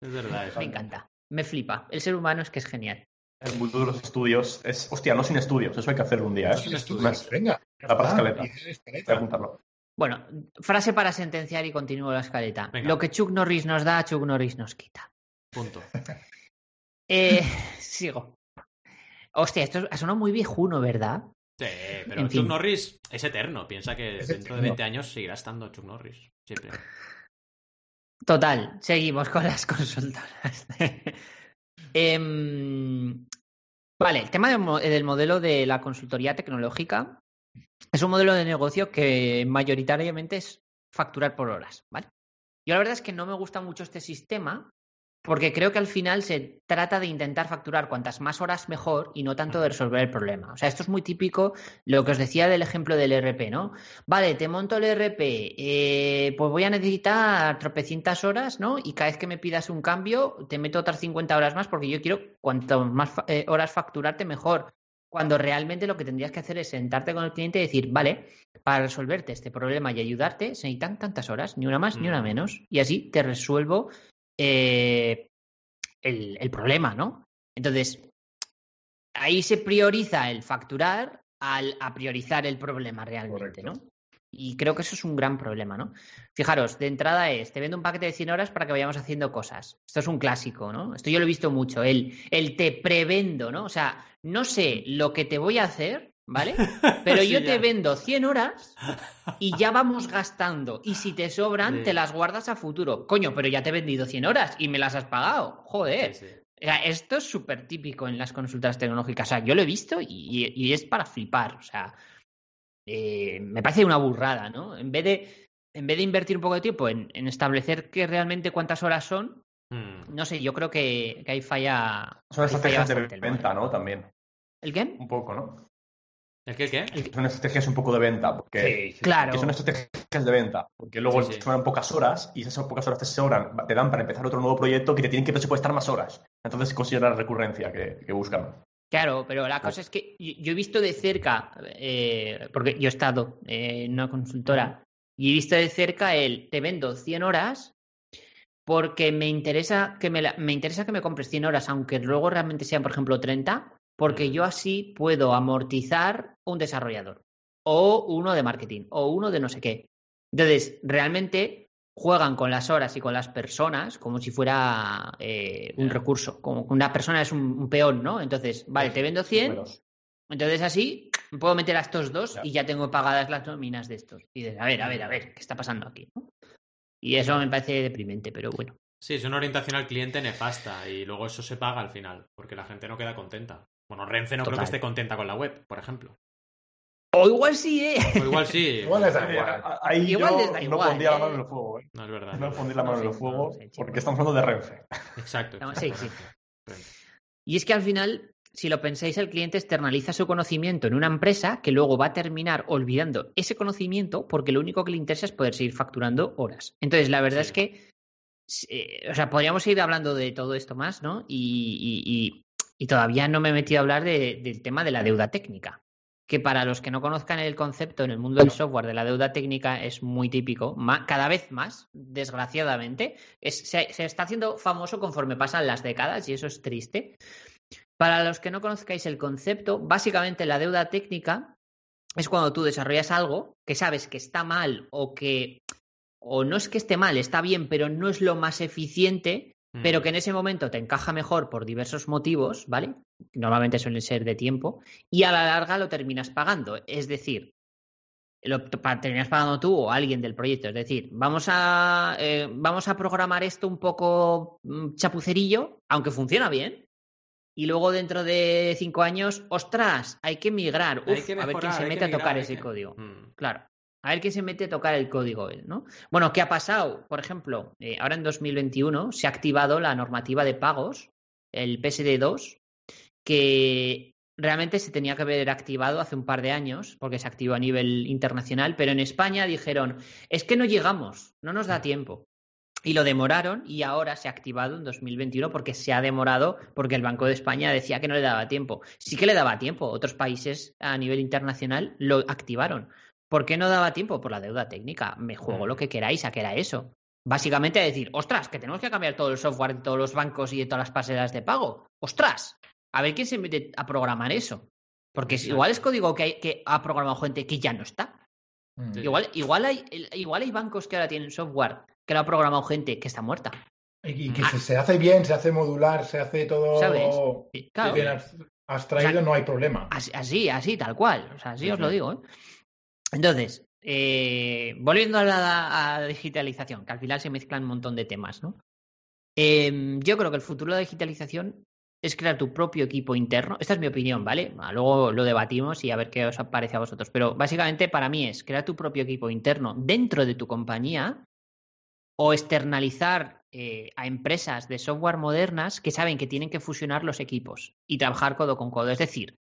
Es verdad eso. Me encanta, me flipa. El ser humano es que es genial. El mundo de los estudios es. Hostia, no sin estudios. Eso hay que hacerlo un día, Sin ¿eh? estudios. Más- Venga. La escaleta. Y de Voy a escaleta. apuntarlo. Bueno, frase para sentenciar y continúo la escaleta. Venga. Lo que Chuck Norris nos da, Chuck Norris nos quita. Punto. Eh, sigo. Hostia, esto ha sonado muy viejuno, ¿verdad? Sí, pero En Chuck fin. Norris es eterno. Piensa que Es dentro de eterno. 20 años seguirá estando Chuck Norris. Siempre. Total, seguimos con las consultoras. Em, vale, el tema del modelo de la consultoría tecnológica es un modelo de negocio que mayoritariamente es facturar por horas, ¿vale? Yo la verdad es que no me gusta mucho este sistema porque creo que al final se trata de intentar facturar cuantas más horas mejor y no tanto de resolver el problema. O sea, esto es muy típico lo que os decía del ejemplo del ERP, ¿no? Vale, te monto el ERP, eh, pues voy a necesitar tropecientas horas, ¿no? Y cada vez que me pidas un cambio, te meto otras 50 horas más porque yo quiero cuanto más eh, horas facturarte, mejor. Cuando realmente lo que tendrías que hacer es sentarte con el cliente y decir, vale, para resolverte este problema y ayudarte, se necesitan tantas horas, ni una más ni una Mm. menos. Y así te resuelvo eh, el, el problema, ¿no? Entonces, ahí se prioriza el facturar al a priorizar el problema realmente, Correcto. ¿no? Y creo que eso es un gran problema, ¿no? Fijaros, de entrada es, te vendo un paquete de 100 horas para que vayamos haciendo cosas. Esto es un clásico, ¿no? Esto yo lo he visto mucho, el, el te prevendo, ¿no? O sea, no sé lo que te voy a hacer, ¿vale? Pero Sí, yo ya. te vendo 100 horas y ya vamos gastando. Y si te sobran, Sí. te las guardas a futuro. Coño, pero ya te he vendido 100 horas y me las has pagado. Joder. Sí, sí. O sea, esto es súper típico en las consultas tecnológicas. O sea, yo lo he visto y, y es para flipar. O sea, eh, me parece una burrada, ¿no? En vez de, en vez de invertir un poco de tiempo en, en establecer que realmente cuántas horas son, Mm. no sé, yo creo que, que ahí falla. Son estrategias de venta. ¿no? También. ¿El qué? Un poco, ¿no? ¿El qué, el qué? Son estrategias un poco de venta. Porque, Sí, sí. Claro. que son estrategias de venta. Porque luego Sí, sí. te sobran pocas horas y esas pocas horas te sobran, te dan para empezar otro nuevo proyecto que te tienen que presupuestar más horas. Entonces considera la recurrencia que, que buscan. Claro, pero la cosa es que yo he visto de cerca, eh, porque yo he estado eh, en una consultora, y he visto de cerca el te vendo 100 horas porque me interesa que me, la- me interesa que me compres 100 horas, aunque luego realmente sean, por ejemplo, 30, porque yo así puedo amortizar un desarrollador, o uno de marketing, o uno de no sé qué. Entonces, realmente juegan con las horas y con las personas como si fuera eh, un recurso, como una persona es un, un peón, ¿no? Entonces, vale, te vendo 100, Números. entonces así puedo meter a estos dos y ya tengo pagadas las nóminas de estos. Y dices, a ver, a ver, a ver, ¿qué está pasando aquí? ¿no? Y eso me parece deprimente, pero bueno. Sí, es una orientación al cliente nefasta y luego eso se paga al final, porque la gente no queda contenta. Bueno, Renfe no creo que esté contenta con la web, por ejemplo. O igual sí, ¿eh? O igual sí. Igual les da igual. Ahí Igual yo les da no igual, pondría la ¿eh? mano en el fuego. ¿eh? No es verdad. No es pondría la No mano en sé, el fuego no porque estamos hablando de Renfe. verdad. Exacto. No, exacto, sí, sí. Y es que al final, si lo pensáis, el cliente externaliza su conocimiento en una empresa que luego va a terminar olvidando ese conocimiento porque lo único que le interesa es poder seguir facturando horas. Entonces, la verdad Sí. es que, eh, o sea, podríamos ir hablando de todo esto más, ¿no? Y, y- y- y todavía no me he metido a hablar de- del tema de la deuda técnica. Que para los que no conozcan el concepto en el mundo del software de la deuda técnica es muy típico, cada vez más, desgraciadamente, es- se, se está haciendo famoso conforme pasan las décadas y eso es triste. Para los que no conozcáis el concepto, básicamente la deuda técnica es cuando tú desarrollas algo que sabes que está mal o que o no es que esté mal, está bien, pero no es lo más eficiente, Mm. pero que en ese momento te encaja mejor por diversos motivos, ¿vale? Normalmente suelen ser de tiempo, y a la larga lo terminas pagando. Es decir, lo terminas pagando tú o alguien del proyecto. Es decir, vamos a, eh, vamos a programar esto un poco mm, chapucerillo, aunque funciona bien. Y luego dentro de cinco años, ostras, hay que migrar. Hay Uf, que a ver quién se mete a tocar ese que- código. Mm. Claro. A ver quién se mete a tocar el código, ¿no? Bueno, ¿qué ha pasado? Por ejemplo, eh, ahora en 2021 se ha activado la normativa de pagos, el PSD2, que realmente se tenía que haber activado hace un par de años, porque se activó a nivel internacional, pero en España dijeron, es que no llegamos, no nos da tiempo. Y lo demoraron y ahora se ha activado en 2021 porque se ha demorado porque el Banco de España decía que no le daba tiempo. Sí que le daba tiempo. Otros países a nivel internacional lo activaron. ¿Por qué no daba tiempo? Por la deuda técnica. Me juego lo que queráis a que era eso. Básicamente a decir, ostras, que tenemos que cambiar todo el software de todos los bancos y de todas las pasarelas de pago. Ostras, a ver quién se mete a programar eso. Porque igual es código que, hay, que ha programado gente que ya no está. Mm. Sí. Igual, igual, hay, igual hay bancos que ahora tienen software que lo ha programado gente que está muerta. Y, que se, se hace bien, se hace modular, se hace todo ¿Sabes? Claro. bien abs- abstraído, O sea, no hay problema. Así, así, tal cual. O sea, así Sí, os lo digo. ¿eh? Entonces, eh, volviendo a la digitalización, que al final se mezclan un montón de temas, ¿no? Eh, yo creo que el futuro de la digitalización es crear tu propio equipo interno. Esta es mi opinión, ¿vale? Luego lo debatimos y a ver qué os parece a vosotros. Pero básicamente para mí es crear tu propio equipo interno dentro de tu compañía o externalizar eh, a empresas de software modernas que saben que tienen que fusionar los equipos y trabajar codo con codo. Es decir,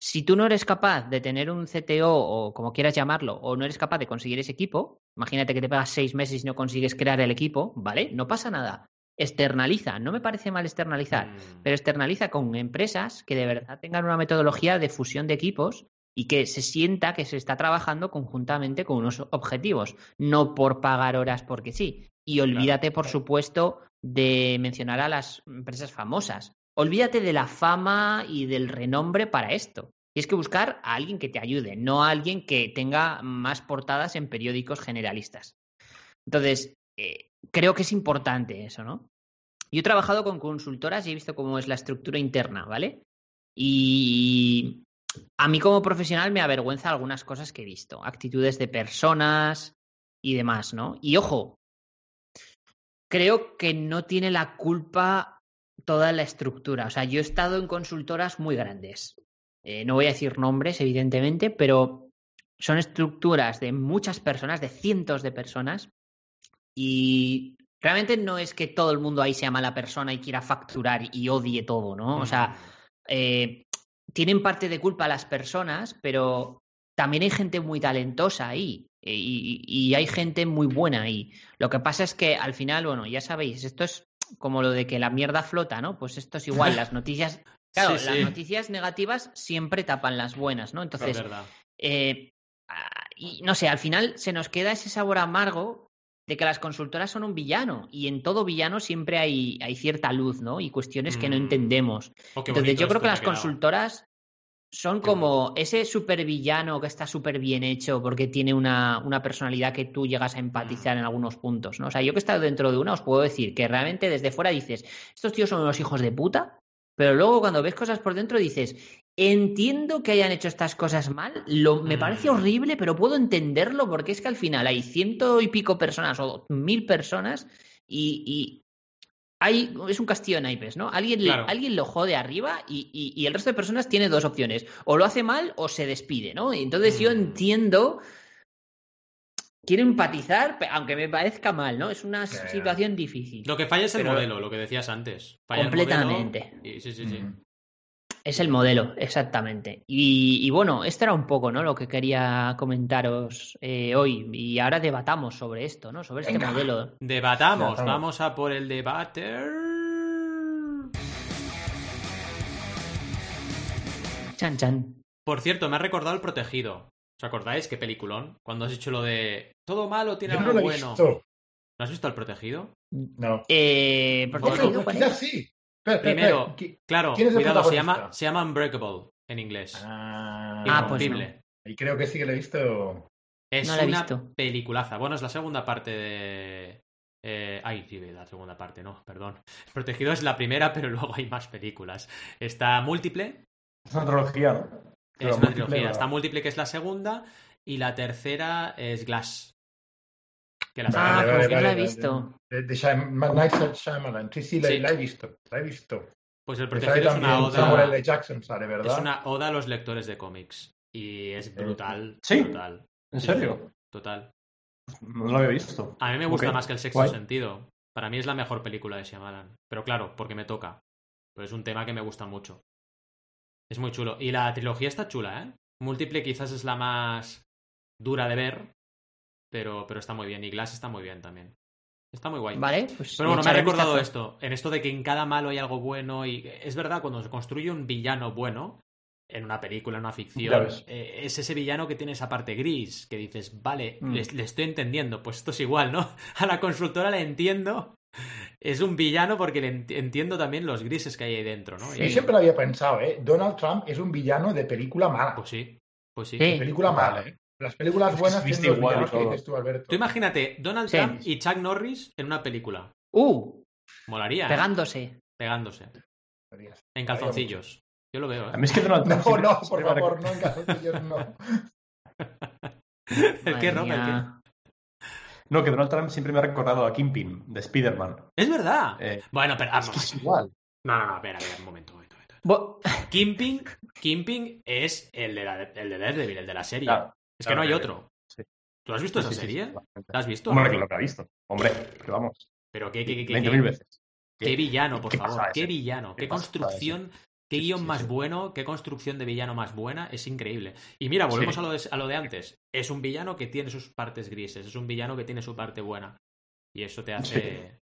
si tú no eres capaz de tener un CTO o como quieras llamarlo, o no eres capaz de conseguir ese equipo, imagínate que te pegas seis meses y no consigues crear el equipo, ¿vale? No pasa nada. Externaliza, no me parece mal externalizar, Mm. pero externaliza con empresas que de verdad tengan una metodología de fusión de equipos y que se sienta que se está trabajando conjuntamente con unos objetivos, no por pagar horas porque sí. Y olvídate, por supuesto, de mencionar a las empresas famosas. Olvídate de la fama y del renombre para esto. Tienes que buscar a alguien que te ayude, no a alguien que tenga más portadas en periódicos generalistas. Entonces, eh, creo que es importante eso, ¿no? Yo he trabajado con consultoras y he visto cómo es la estructura interna, ¿vale? Y a mí como profesional me avergüenza algunas cosas que he visto, actitudes de personas y demás, ¿no? Y ojo, creo que no tiene la culpa toda la estructura. O sea, yo he estado en consultoras muy grandes. Eh, no voy a decir nombres, evidentemente, pero son estructuras de muchas personas, de cientos de personas, y realmente no es que todo el mundo ahí sea mala persona y quiera facturar y odie todo, ¿no? O sea, eh, tienen parte de culpa las personas, pero también hay gente muy talentosa ahí y, y hay gente muy buena ahí. Lo que pasa es que al final, bueno, ya sabéis, esto es como lo de que la mierda flota, ¿no? Pues esto es igual, las noticias, claro, Sí, las sí. noticias negativas siempre tapan las buenas, ¿no? es Entonces, eh, ah, y no sé, al final se nos queda ese sabor amargo de que las consultoras son un villano y en todo villano siempre hay, hay cierta luz, ¿no? Y cuestiones que no Mm. entendemos. Oh, Entonces yo creo que las consultoras son como ese supervillano que está súper bien hecho porque tiene una, una personalidad que tú llegas a empatizar en algunos puntos, ¿no? O sea, yo que he estado dentro de una os puedo decir que realmente desde fuera dices, estos tíos son unos hijos de puta, pero luego cuando ves cosas por dentro dices, entiendo que hayan hecho estas cosas mal, lo, me parece Mm. horrible, pero puedo entenderlo porque es que al final hay ciento y pico personas o mil personas y, y hay, es un castillo de naipes, ¿no? Alguien, le- Claro. alguien lo jode arriba y, y- y el resto de personas tiene dos opciones. O lo hace mal o se despide, ¿no? Entonces yo Mm. entiendo. Quiero empatizar, aunque me parezca mal, ¿no? Es una situación difícil. Lo que falla es el Pero- modelo, lo que decías antes. Falla el Completamente. modelo y- sí, sí, sí. Ujú. Es el modelo, exactamente. Y, y bueno, esto era un poco, ¿no? Lo que quería comentaros eh, hoy. Y ahora debatamos sobre esto, ¿no? Sobre este modelo. Debatamos, Debatamos. vamos a por el debate. Chan, chan. Por cierto, me ha recordado el protegido. ¿Os acordáis qué peliculón? Cuando has hecho lo de todo malo tiene Yo no algo he bueno. visto. ¿No has visto el protegido? No. Eh, Bueno, ¿protegido Ojo, cuál es? sí. Primero, espera. ¿Qui- Claro, ¿Quién es el cuidado, se llama, protagonista? se llama Unbreakable en inglés. Ah, Ah, pues Irrompible. Y creo que sí que lo he visto. Es No la he una visto. peliculaza. Bueno, es la segunda parte de. eh, ay, sí, la segunda parte, no, perdón. Protegido es la primera, pero luego hay más películas. Está Múltiple, Es una trilogía, ¿no? es una múltiple, trilogía. Está Múltiple, que es la segunda, y la tercera es Glass. Que la Ah, sacaron Vale, pues vale, yo no la he vale, visto. De, de Shyam- Night Shyamalan. Sí, sí, la, Sí. la he visto. La he visto. Pues el Que Protegido es una también Samuel oda. L. Jackson, sale, ¿verdad? Es una oda a los lectores de cómics. Y es brutal. ¿Sí? Brutal. ¿En Sí, serio? Total. No lo había visto. A mí me gusta más que el sexto guay. sentido. Para mí es la mejor película de Shyamalan. Pero claro, porque me toca. Pero es un tema que me gusta mucho. Es muy chulo. Y la trilogía está chula, ¿eh? Múltiple quizás es la más dura de ver. Pero, pero está muy bien. Y Glass está muy bien también. Está muy guay. Vale, pues. Pero bueno, me ha recordado esto. En esto de que en cada malo hay algo bueno. Y es verdad, cuando se construye un villano bueno. En una película, en una ficción, eh, es ese villano que tiene esa parte gris, que dices, vale, Mm. le, le estoy entendiendo, pues esto es igual, ¿no? A la consultora le entiendo, es un villano porque le ent- entiendo también los grises que hay ahí dentro, ¿no? Yo Y- siempre lo había pensado, ¿eh? Donald Trump es un villano de película mala. Pues sí, pues sí. Sí. De película mala, ¿eh? Las películas buenas Viste igual que dices tú, Alberto. Tú imagínate Donald Sí. Trump y Chuck Norris en una película. Uh, Molaría, ¿eh? pegándose. Pegándose. En calzoncillos. Yo lo veo, A ¿eh? mí es que Donald No, Trump siempre- no, por favor, no en calzoncillos, no. ¿El qué, Rob? ¿El qué? mía. No, que Donald Trump siempre me ha recordado a Kingpin, de Spider-Man. Es verdad. Eh, Bueno, pero... es que es igual. No, no, no, espera, espera, un momento. un momento. Bo- Kimping, Kimping es el de, la, el de Daredevil, el de la serie. Claro, es que no hay otro. sí. ¿Tú has visto Sí, esa sí, serie? ¿La has visto? Hombre, claro que la he visto. Hombre, que vamos. Pero qué, qué, qué, qué, 20.000 veces. qué villano, por qué favor. Qué villano. Qué construcción. Qué guion más bueno, qué construcción de villano más buena, es increíble. Y mira, volvemos a, lo de, a lo de antes. Es un villano que tiene sus partes grises, es un villano que tiene su parte buena. Y eso te hace...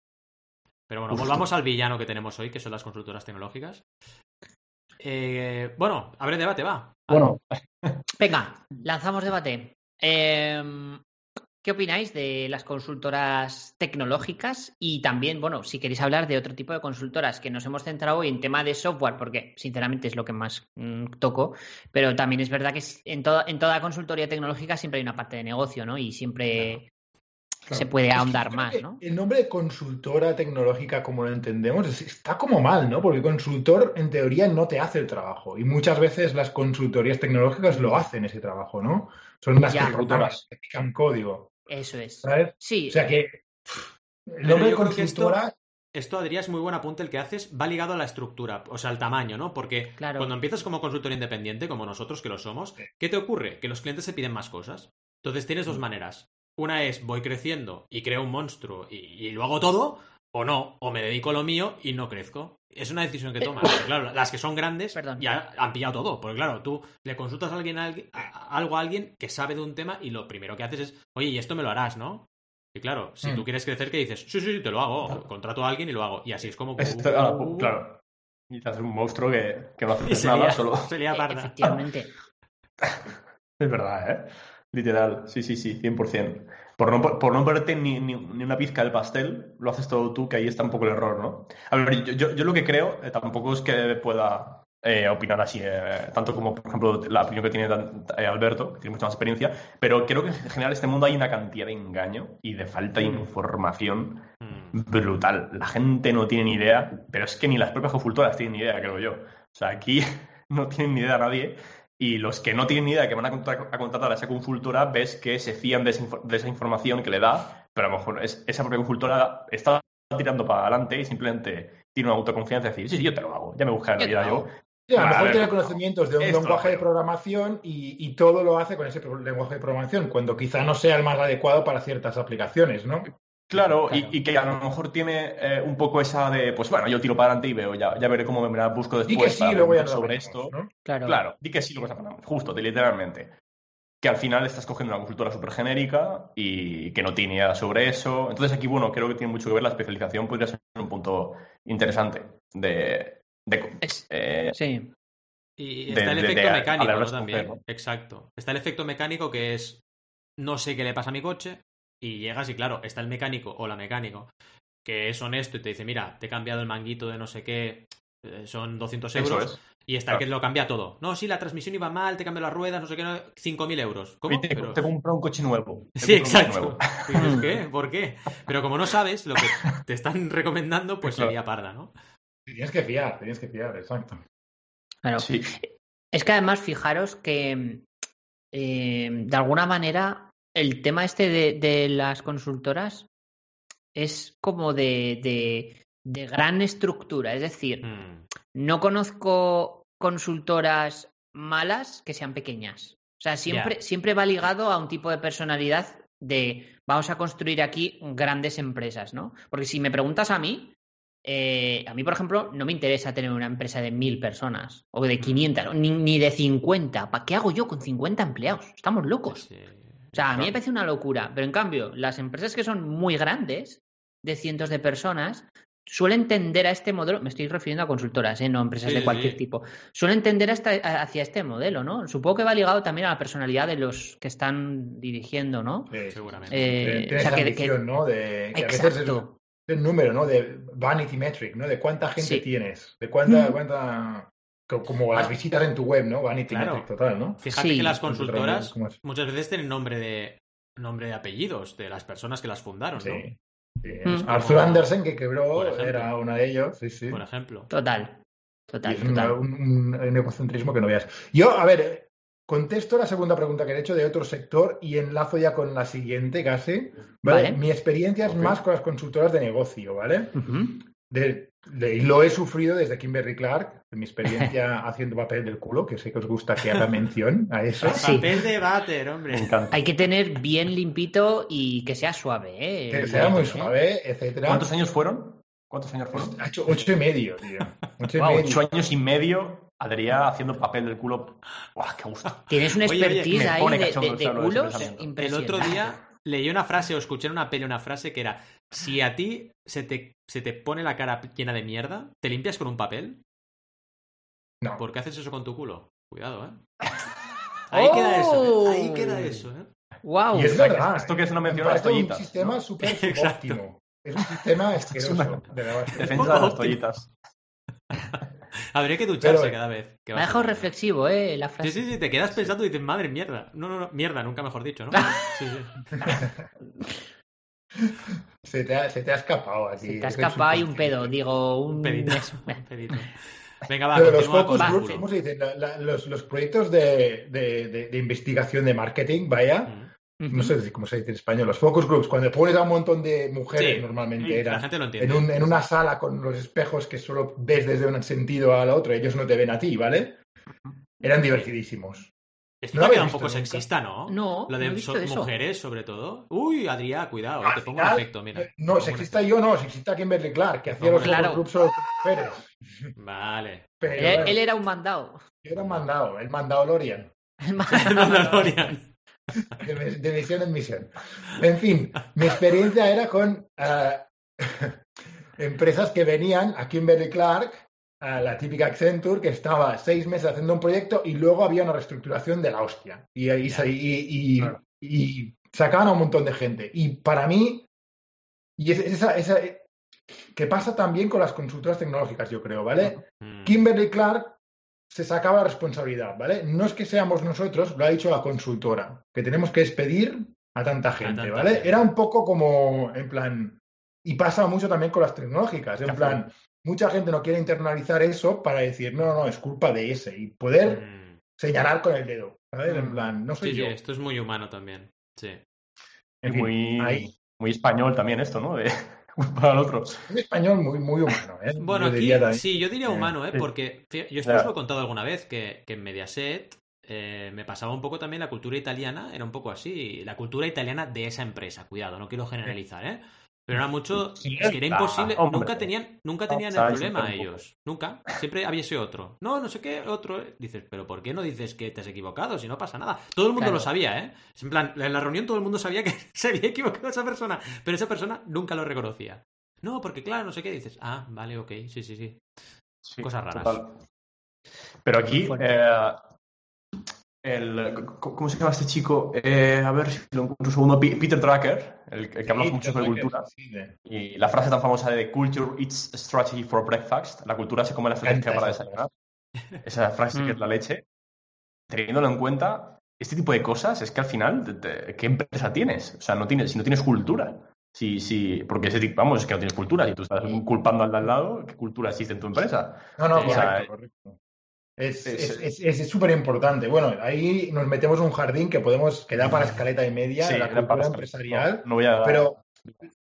Pero bueno, Justo. volvamos al villano que tenemos hoy, que son las consultoras tecnológicas. Eh, bueno, abre debate, va. Bueno, Venga, lanzamos debate. Em, ¿Qué opináis de las consultoras tecnológicas? Y también, bueno, si queréis hablar de otro tipo de consultoras, que nos hemos centrado hoy en tema de software, porque sinceramente es lo que más mm, toco, pero también es verdad que en, toda en toda consultoría tecnológica siempre hay una parte de negocio, ¿no? Y siempre Claro. Se puede Es que ahondar más, ¿no? El nombre de consultora tecnológica, como lo entendemos, es- está como mal, ¿no? Porque consultor, en teoría, no te hace el trabajo. Y muchas veces las consultorías tecnológicas lo hacen ese trabajo, ¿no? Son las Ya. que pican código, Eso es. ¿sabes? Sí, O sea que el nombre de consultora Esto, Adrián, es muy buen apunte el que haces. Va ligado a la estructura, o sea, al tamaño, ¿no? Porque Claro. cuando empiezas como consultor independiente, como nosotros que lo somos, ¿qué te ocurre? Que los clientes se piden más cosas. Entonces tienes dos maneras. Una es voy creciendo y creo un monstruo y, y lo hago todo, o no, o me dedico a lo mío y no crezco. Es una decisión que tomas. Porque, claro, las que son grandes Perdón. ya han pillado todo. Porque claro, tú le consultas a alguien, a alguien- a- algo a alguien que sabe de un tema y lo primero que haces es, oye, y esto me lo harás, ¿no? Y claro, si Mm. tú quieres crecer, ¿qué dices? Sí, sí, sí, te lo hago. Contrato a alguien y lo hago. Y así es como... esto- ah, claro. Y te haces un monstruo que, que no haces se nada, solo. se lía e- parda. efectivamente. Es verdad, ¿eh? Literal, sí, sí, sí, 100%. Por no, por no verte ni, ni, ni una pizca del pastel, lo haces todo tú, que ahí está un poco el error, ¿no? A ver, yo, yo, yo lo que creo, eh, tampoco es que pueda eh, opinar así, eh, tanto como, por ejemplo, la opinión que tiene eh, Alberto, que tiene mucha más experiencia, pero creo que en general en este mundo hay una cantidad de engaño y de falta de información Mm. brutal. La gente no tiene ni idea, pero es que ni las propias consultoras tienen ni idea, creo yo. O sea, aquí no tienen ni idea nadie. Y los que no tienen ni idea que van a, contra- a contratar a esa consultora, ves que se fían de esa, infor- de esa información que le da, pero a lo mejor es- esa propia consultora está tirando para adelante y simplemente tiene una autoconfianza de decir, sí, sí, yo te lo hago, ya me buscaré la Yo vida yo. Sí, a lo mejor tiene no. conocimientos de un Esto lenguaje de creo. programación y, y todo lo hace con ese lenguaje de programación, cuando quizá no sea el más adecuado para ciertas aplicaciones, ¿no? Claro, Claro. Y, y que a lo mejor tiene eh, un poco esa de, pues bueno, yo tiro para adelante y veo, ya, ya veré cómo me la busco después Y que sí, para luego ya sobre esto. ¿no? Claro. Claro, di que sí lo que está justo, de- literalmente. Que al final estás cogiendo una consultora súper genérica y que no tiene idea sobre eso. Entonces aquí, bueno, creo que tiene mucho que ver la especialización, podría ser un punto interesante de... de- Es- eh, Sí. Y de- está el efecto de- mecánico de también. Exacto. Está el efecto mecánico que es no sé qué le pasa a mi coche y llegas y claro, está el mecánico o la mecánico que es honesto y te dice, mira, te he cambiado el manguito de no sé qué, eh, son 200 eso euros. es. Y está el Claro. que lo cambia todo. No, sí, la transmisión iba mal, te cambió las ruedas, no sé qué, no, 5.000 euros. ¿Cómo? Te, Pero- te compro un coche nuevo. Te Sí, compro un coche exacto. nuevo. ¿qué? ¿Por qué? Pero como no sabes lo que te están recomendando, pues Claro. sería parda, ¿no? Tienes que fiar, tienes que fiar, exacto. Claro. Sí. Es que además, fijaros que eh, de alguna manera el tema este de, de las consultoras es como de, de- de gran estructura. Es decir, Mm, no conozco consultoras malas que sean pequeñas. O sea, siempre, siempre va ligado a un tipo de personalidad de vamos a construir aquí grandes empresas, ¿no? Porque si me preguntas a mí, eh, a mí, por ejemplo, no me interesa tener una empresa de mil personas o de 500, ni, ni de 50. ¿Para qué hago yo con 50 empleados? Estamos locos. sí. O sea, a mí me parece una locura, pero en cambio, las empresas que son muy grandes, de cientos de personas, suelen tender a este modelo, me estoy refiriendo a consultoras, ¿eh? no a empresas Sí, de cualquier sí. tipo, suelen tender hasta, hacia este modelo, ¿no? Supongo que va ligado también a la personalidad de los que están dirigiendo, ¿no? Sí. Seguramente. Eh, o sea, esa que- ambición, que- ¿no? De, que a veces es Exacto. el número, ¿no? De vanity metric, ¿no? De cuánta gente Sí. tienes, de cuánta, Mm. cuánta, como las visitas en tu web, ¿no? Vanity Claro. metric total, ¿no? Fíjate Sí. que las consultoras muchas veces tienen nombre de nombre de apellidos de las personas que las fundaron, Sí. ¿no? sí. Mm. Arthur Andersen, que quebró, ejemplo. era uno de ellos, sí, sí. Por ejemplo. Total. Y Total, es un, total. un- un- un egocentrismo que no veas. Yo, a ver, contesto la segunda pregunta que he hecho de otro sector y enlazo ya con la siguiente casi. ¿vale? Vale. Mi experiencia es más con las consultoras de negocio, ¿vale? Ujú. De y lo he sufrido desde Kimberly Clark, en mi experiencia haciendo papel del culo, que sé que os gusta que haga mención a eso. Sí. Papel de váter, hombre. Hay que tener bien limpito y que sea suave, ¿eh? Que sea muy ¿eh? suave, etcétera. ¿Cuántos años fueron? ¿Cuántos años fueron? Ha hecho ocho y medio, tío. Ocho y Wow, medio. ocho años y medio, Adrián haciendo papel del culo. ¡Guau, qué gusto! Tienes una Oye, oye, expertise ahí de, de- culos. El otro día leí una frase o escuché en una peli una frase que era: Si a ti se te, se te pone la cara llena de mierda, ¿te limpias con un papel? No. ¿Por qué haces eso con tu culo? Cuidado, ¿eh? Ahí queda eso, ¿eh? Ahí queda eso, ¿eh? Wow. Y es verdad. Esto que es una Me mención a las parece un sistema ¿no? súper Exacto. subóptimo. Es un sistema asqueroso. una- de. Defensa de las Óptimo. toallitas. Habría que ducharse Pero- cada vez. que Me ha dejado reflexivo, ¿eh? La Sí, frase. sí, sí, te quedas pensando y dices, madre mierda. No, no, no, mierda, nunca mejor dicho, ¿no? Sí, sí. Se te ha, se te ha escapado aquí. Se te ha escapado ahí un pedo, digo, un... Un pedito. un pedito. Venga, va, Pero los focus groups. ¿cómo se dice? La- la- los, los proyectos de, de- de- de investigación de marketing, vaya, Mm. no sé si- cómo se dice en español, los focus groups, cuando pones a un montón de mujeres, Sí. normalmente La eran gente lo entiende. en, un- en una sala con los espejos que solo ves desde un sentido al otro, ellos no te ven a ti, ¿vale? Eran divertidísimos. Esto ¿No habéis un poco nunca? sexista, ¿no? No, Lo no he de visto so- eso. mujeres, sobre todo. Uy, Adrián, cuidado, eh, Al te pongo un final, efecto, mira. eh, No, un sexista yo no, sexista Kimberly Clark, que hacía los claro. con mujeres. Vale. Pero Él, bueno, él era un mandado. yo era un mandado, el mandado Lorian. El El Mandalorian. de, de misión en misión. En fin, mi experiencia era con ah, empresas que venían a Kimberly Clark, a la típica Accenture, que estaba seis meses haciendo un proyecto y luego había una reestructuración de la hostia. Y, y, y- y- Claro. y sacaban a un montón de gente. Y para mí, y es- esa, esa, que pasa también con las consultoras tecnológicas, yo creo, ¿vale? Mm. Kimberly Clark se sacaba la responsabilidad, ¿vale? No es que seamos nosotros, lo ha dicho la consultora, que tenemos que despedir a tanta gente, tanta ¿vale? gente. Era un poco como, en plan, y pasa mucho también con las tecnológicas, en plan, mucha gente no quiere internalizar eso para decir, no, no, es culpa de ese, y poder Mm. señalar con el dedo, ¿sabes? En Mm. plan, no soy Sí, sí, yo. esto es muy humano también. Sí. Fin, muy, ahí. muy español también esto, ¿no? De para el otro. Un español muy, muy humano, ¿eh? Bueno, Yo aquí diría sí, yo diría Eh, humano, ¿eh? sí. Porque yo esto os lo he contado alguna vez, que, que en Mediaset eh, me pasaba un poco también la cultura italiana, era un poco así, la cultura italiana de esa empresa, cuidado, no quiero generalizar, ¿eh? Pero era mucho, Sí, es que era imposible, hombre. nunca tenían, nunca tenían el problema ellos, nunca, siempre había ese otro, no, no sé qué, otro, ¿eh? dices, pero ¿por qué no dices que te has equivocado si no pasa nada? Todo el mundo Claro. lo sabía, ¿eh? En plan, en la reunión todo el mundo sabía que se había equivocado esa persona, pero esa persona nunca lo reconocía. No, porque claro, no sé qué dices. Ah, vale, ok, sí, sí, sí. Sí, Cosas raras. total. Pero aquí, eh, el, ¿cómo se llama este chico? Eh, a ver si lo encuentro un segundo. Peter Drucker, el, el que habla Sí, mucho sobre cultura. sí, de- Y la frase tan famosa de Culture eats strategy for breakfast. La cultura se come la estrategia para esa desayunar. Esa frase que es Mm. la leche. Teniéndolo en cuenta, este tipo de cosas es que al final, te- te- ¿qué empresa tienes? O sea, no tienes, si no tienes cultura. Si, si, porque ese tipo, vamos, es que no tienes cultura. Si tú estás culpando al de al lado, ¿qué cultura existe en tu empresa? No, no, Sí, o sea, correcto, correcto. Es es- es- es- es súper importante. Bueno, ahí nos metemos en un jardín que podemos que da para escaleta y media Sí, en la cultura para- empresarial, No, no voy a... pero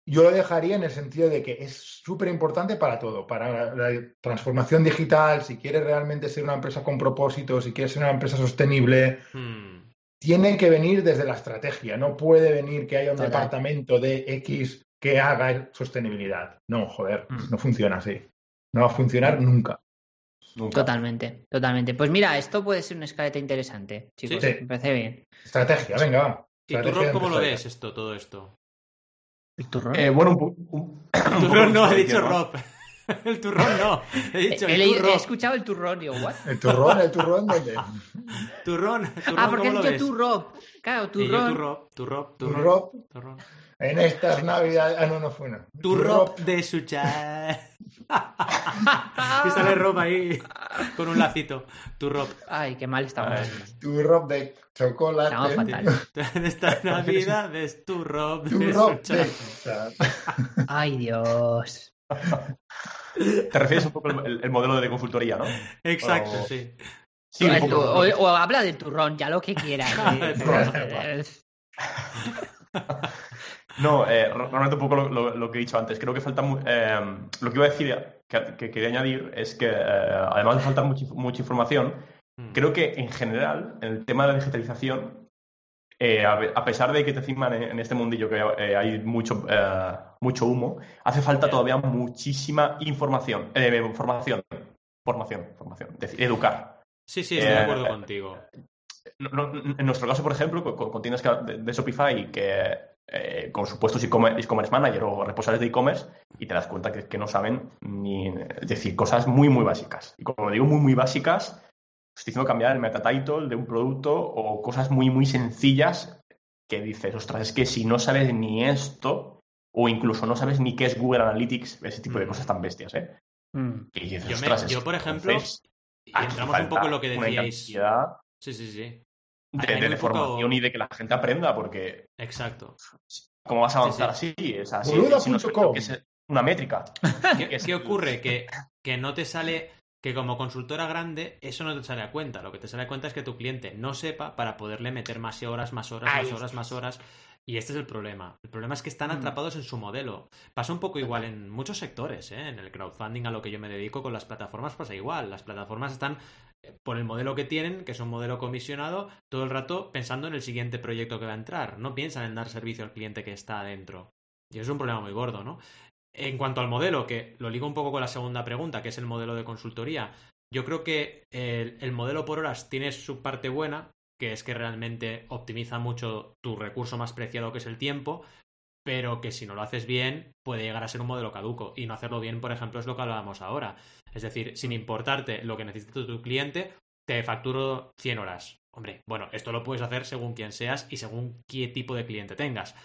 yo lo dejaría en el sentido de que es súper importante para todo, para la, la transformación digital, si quieres realmente ser una empresa con propósito, si quieres ser una empresa sostenible, Hmm. tiene que venir desde la estrategia. No puede venir que haya un Total. departamento de X que haga sostenibilidad. No, joder, Mm. no funciona así. No va a funcionar nunca. Nunca. Totalmente, totalmente. Pues mira, esto puede ser una escaleta interesante, chicos. Sí. Me parece bien. Estrategia, venga, va. ¿Y Rob, cómo lo ves esto, todo esto? ¿El turrón? Eh, bueno, un, un, un Turrón no, que dicho ¿no? Rob. El turrón no. He dicho he, el he escuchado el turrón, digo, ¿what? El turrón, el turrón, ¿dónde? Turrón, turrón, Ah, porque ¿cómo has dicho ves? tu Rob. Claro, turrón. turrop, turrón. Turrop. turrón. En estas navidades. Ah, no, no fue una. Turrop de suchar. y sale Rob ahí con un lacito. Turrop. Ay, qué mal estamos. Turrop de chocolate. Estamos fatal. En esta Navidad es turrop de Turrop de. suchar. Ay, Dios. Te refieres un poco al el, modelo de consultoría, ¿no? Exacto, Oh. sí. Sí, o, poco. o- o habla del turrón, ya lo que quieras. Eh, No, eh, realmente un poco lo, lo- lo que he dicho antes. Creo que falta. eh, lo que iba a decir, que, que quería añadir, es que eh, además de faltar mucha, mucha información, Mm. creo que en general, en el tema de la digitalización, eh, a, pesar de que te encima en, en este mundillo que eh, hay mucho, eh, mucho humo, hace falta todavía muchísima información. eh, formación. Formación, formación. Decir, educar. Sí, sí, estoy de acuerdo contigo. No- no- en nuestro caso, por ejemplo, con, con tiendas de, de Shopify que con supuestos e-commerce e-commerce manager o responsables de e-commerce y te das cuenta que, que no saben ni es decir cosas muy muy básicas. Y como digo muy muy básicas, estoy diciendo cambiar el meta title de un producto o cosas muy muy sencillas que dices, ostras, es que si no sabes ni esto o incluso no sabes ni qué es Google Analytics, ese tipo de Mm. cosas tan bestias, ¿eh? Mm. Dices, Yo, ostras, por ejemplo, entonces y aquí entramos un poco en lo que decíais. Sí, sí, sí. de, de poco- formación y de que la gente aprenda, porque Exacto. ¿cómo vas a Sí, avanzar así? O sea, si- Boluda si no sabes punto lo que es una métrica. ¿Qué, qué ocurre? Que, que no te sale, que como consultora grande, eso no te sale a cuenta. Lo que te sale a cuenta es que tu cliente no sepa para poderle meter más horas, más horas, Ahí más horas, más horas. Y este es el problema. El problema es que están Mm. atrapados en su modelo. Pasa un poco igual en muchos sectores, ¿eh? En el crowdfunding a lo que yo me dedico con las plataformas pasa igual. Las plataformas están eh, por el modelo que tienen, que es un modelo comisionado, todo el rato pensando en el siguiente proyecto que va a entrar. No piensan en dar servicio al cliente que está adentro. Y eso es un problema muy gordo, ¿no? En cuanto al modelo, que lo ligo un poco con la segunda pregunta, que es el modelo de consultoría, yo creo que el, el modelo por horas tiene su parte buena, que es que realmente optimiza mucho tu recurso más preciado, que es el tiempo, pero que si no lo haces bien puede llegar a ser un modelo caduco. Y no hacerlo bien, por ejemplo, es lo que hablábamos ahora. Es decir, sin importarte lo que necesite tu cliente, te facturo 100 horas. Hombre, bueno, esto lo puedes hacer según quién seas y según qué tipo de cliente tengas.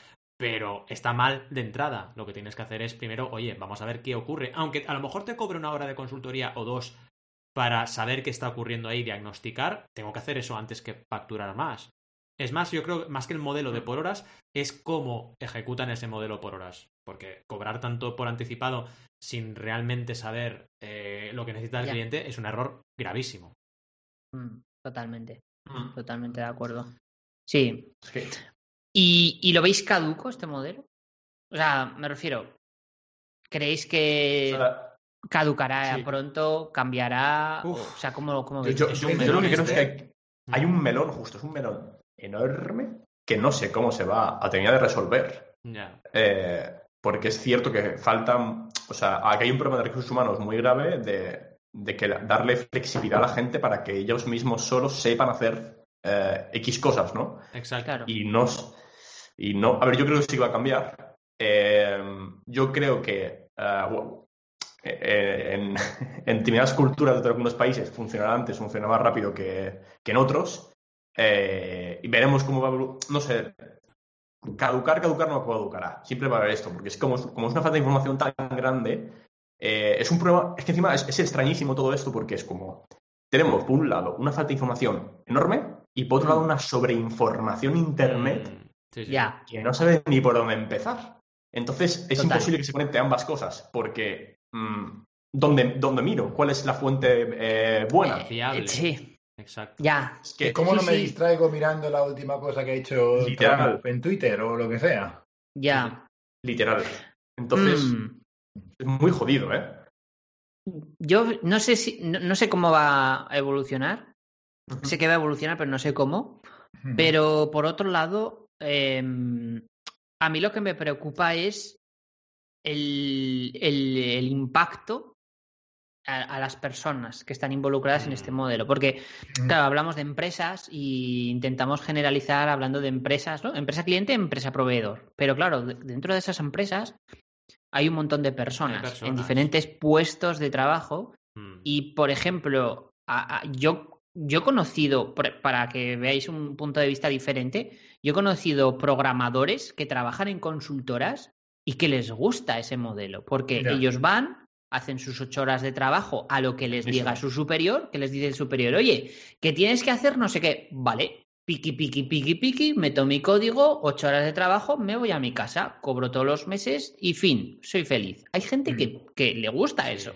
Pero está mal de entrada. Lo que tienes que hacer es primero, oye, vamos a ver qué ocurre. Aunque a lo mejor te cobre una hora de consultoría o dos para saber qué está ocurriendo ahí, diagnosticar, tengo que hacer eso antes que facturar más. Es más, yo creo, más que el modelo de por horas, es cómo ejecutan ese modelo por horas. Porque cobrar tanto por anticipado sin realmente saber eh, lo que necesita el Ya. cliente es un error gravísimo. Mm, Totalmente, Mm. totalmente de acuerdo. Sí. Es que- ¿Y, y lo veis caduco este modelo? O sea, me refiero, ¿creéis que o sea, caducará sí. pronto, cambiará? Uf. O sea, ¿cómo, cómo veis? yo- Es yo, un yo melón lo que creo es este. que hay, hay un melón, justo, es un melón enorme que no sé cómo se va a terminar de resolver. Eh, porque es cierto que faltan, o sea, aquí hay un problema de recursos humanos muy grave de, de que darle flexibilidad a la gente para que ellos mismos solos sepan hacer eh, X cosas, ¿no? Exacto. Y no, y no, a ver, yo creo que sí va a cambiar. Eh, yo creo que eh, bueno, eh, en, determinadas culturas de algunos países funcionará antes, funciona más rápido que, que en otros. Eh, y veremos cómo va No sé, caducar, caducar no caducará. Siempre va a haber esto, porque es como, como es una falta de información tan grande, eh, es un problema. Es que encima es, es extrañísimo todo esto porque es como. Tenemos, por un lado, una falta de información enorme y por otro lado, una sobreinformación internet sí, sí. Ya, que no sabes ni por dónde empezar. Entonces es Total. imposible que se conecte ambas cosas, porque mm, ¿dónde, dónde miro? ¿Cuál es la fuente eh, buena? Eh, Fiable. sí, Exacto. ya. Es que, ¿Cómo no me sí. distraigo mirando la última cosa que ha hecho Literal. Trump en Twitter o lo que sea? Ya. literal. Entonces Mm. es muy jodido, ¿eh? Yo no sé si, no, no sé cómo va a evolucionar. Sé que va a evolucionar, pero no sé cómo. Pero por otro lado, eh, a mí lo que me preocupa es el, el- el impacto a, a las personas que están involucradas en este modelo. Porque, Mm. claro, hablamos de empresas e intentamos generalizar hablando de empresas, ¿no? Empresa cliente, empresa proveedor. Pero claro, de- dentro de esas empresas hay un montón de personas, en diferentes puestos de trabajo Mm. y, por ejemplo, a- a- yo, yo he conocido, por- para que veáis un punto de vista diferente, yo he conocido programadores que trabajan en consultoras y que les gusta ese modelo, porque Ya. ellos van, hacen sus ocho horas de trabajo a lo que les Eso. diga su superior, que les dice el superior, oye, que tienes que hacer no sé qué, vale. Piqui, piqui, piqui, piqui, meto mi código, ocho horas de trabajo, me voy a mi casa, cobro todos los meses y fin, soy feliz. Hay gente Mm. que, que le gusta Sí. eso.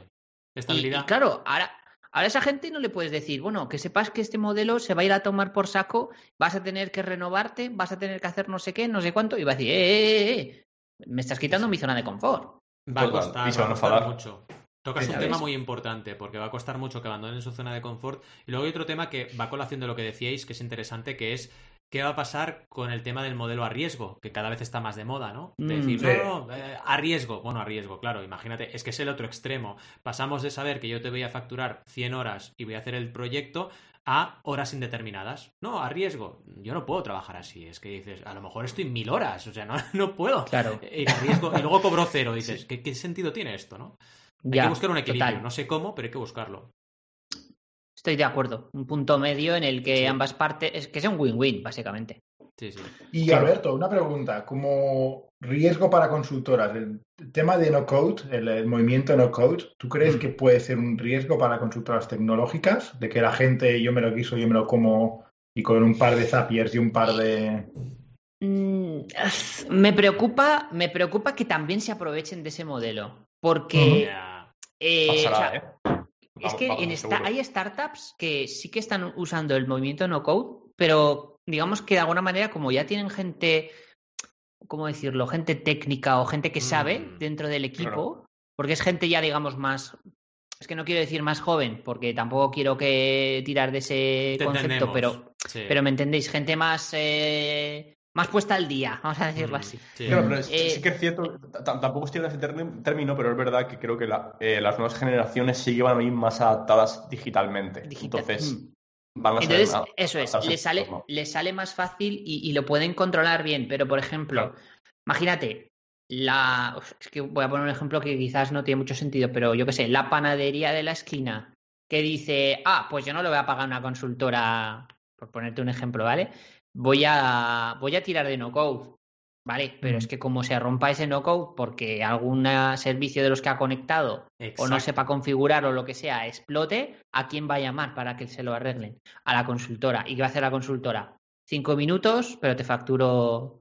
Y, Estabilidad. y claro, ahora, Ahora a esa gente no le puedes decir, bueno, que sepas que este modelo se va a ir a tomar por saco, vas a tener que renovarte, vas a tener que hacer no sé qué, no sé cuánto, y va a decir, eh, eh, eh, eh me estás quitando mi zona de confort. Va a costar, va a costar mucho. Tocas un tema muy importante, porque va a costar mucho que abandonen su zona de confort. Y luego hay otro tema que va a colación de lo que decíais, que es interesante, que es qué va a pasar con el tema del modelo a riesgo, que cada vez está más de moda, ¿no? De Mm, decir, sí. no, no, eh, a riesgo. Bueno, a riesgo, claro, imagínate, es que es el otro extremo. Pasamos de saber que yo te voy a facturar 100 horas y voy a hacer el proyecto a horas indeterminadas. No, a riesgo. Yo no puedo trabajar así. Es que dices, a lo mejor estoy mil horas, o sea, no, no puedo Claro. ir a riesgo y luego cobro cero. Dices, ¿qué, qué sentido tiene esto, no? Hay Ya, que buscar un equilibrio. total. No sé cómo, pero hay que buscarlo. Estoy de acuerdo. Un punto medio en el que Sí. ambas partes, es que sea un win-win, básicamente. Sí, sí. Y Claro. Alberto, una pregunta, como riesgo para consultoras, el tema de no code, el, el movimiento no code, ¿tú crees Mm. que puede ser un riesgo para consultoras tecnológicas? De que la gente, yo me lo quiso, yo me lo como, y con un par de Zapiers y un par de... Mm, Me preocupa, me preocupa que también se aprovechen de ese modelo. Porque Ya. eh, o sea, ¿eh? Es que en esta- hay startups que sí que están usando el movimiento no code, pero digamos que de alguna manera, como ya tienen gente, ¿cómo decirlo? Gente técnica o gente que sabe Mm, dentro del equipo, porque es gente ya, digamos, más. Es que no quiero decir más joven, porque tampoco quiero que tirar de ese Te concepto, entendemos. pero, Sí. pero me entendéis, gente más, eh, más puesta al día, vamos a decirlo Mm, así. sí. Claro, pero es- Eh, sí que es cierto, tampoco estoy en ese término, pero es verdad que creo que la- eh, las nuevas generaciones sí que van a ir más adaptadas digitalmente. Digital- Entonces, Mm. van a Entonces, eso es, le sale, esa forma. le sale más fácil y, y lo pueden controlar bien. Pero, por ejemplo, Claro. imagínate, la. Es que voy a poner un ejemplo que quizás no tiene mucho sentido, pero yo qué sé, la panadería de la esquina que dice, ah, pues yo no le voy a pagar a una consultora, por ponerte un ejemplo, ¿vale? Voy a, voy a tirar de no code. Vale, pero es que como se rompa ese no code porque algún servicio de los que ha conectado o no sepa configurar o lo que sea, explote, ¿a quién va a llamar para que se lo arreglen? A la consultora. ¿Y qué va a hacer la consultora? Cinco minutos, pero te facturo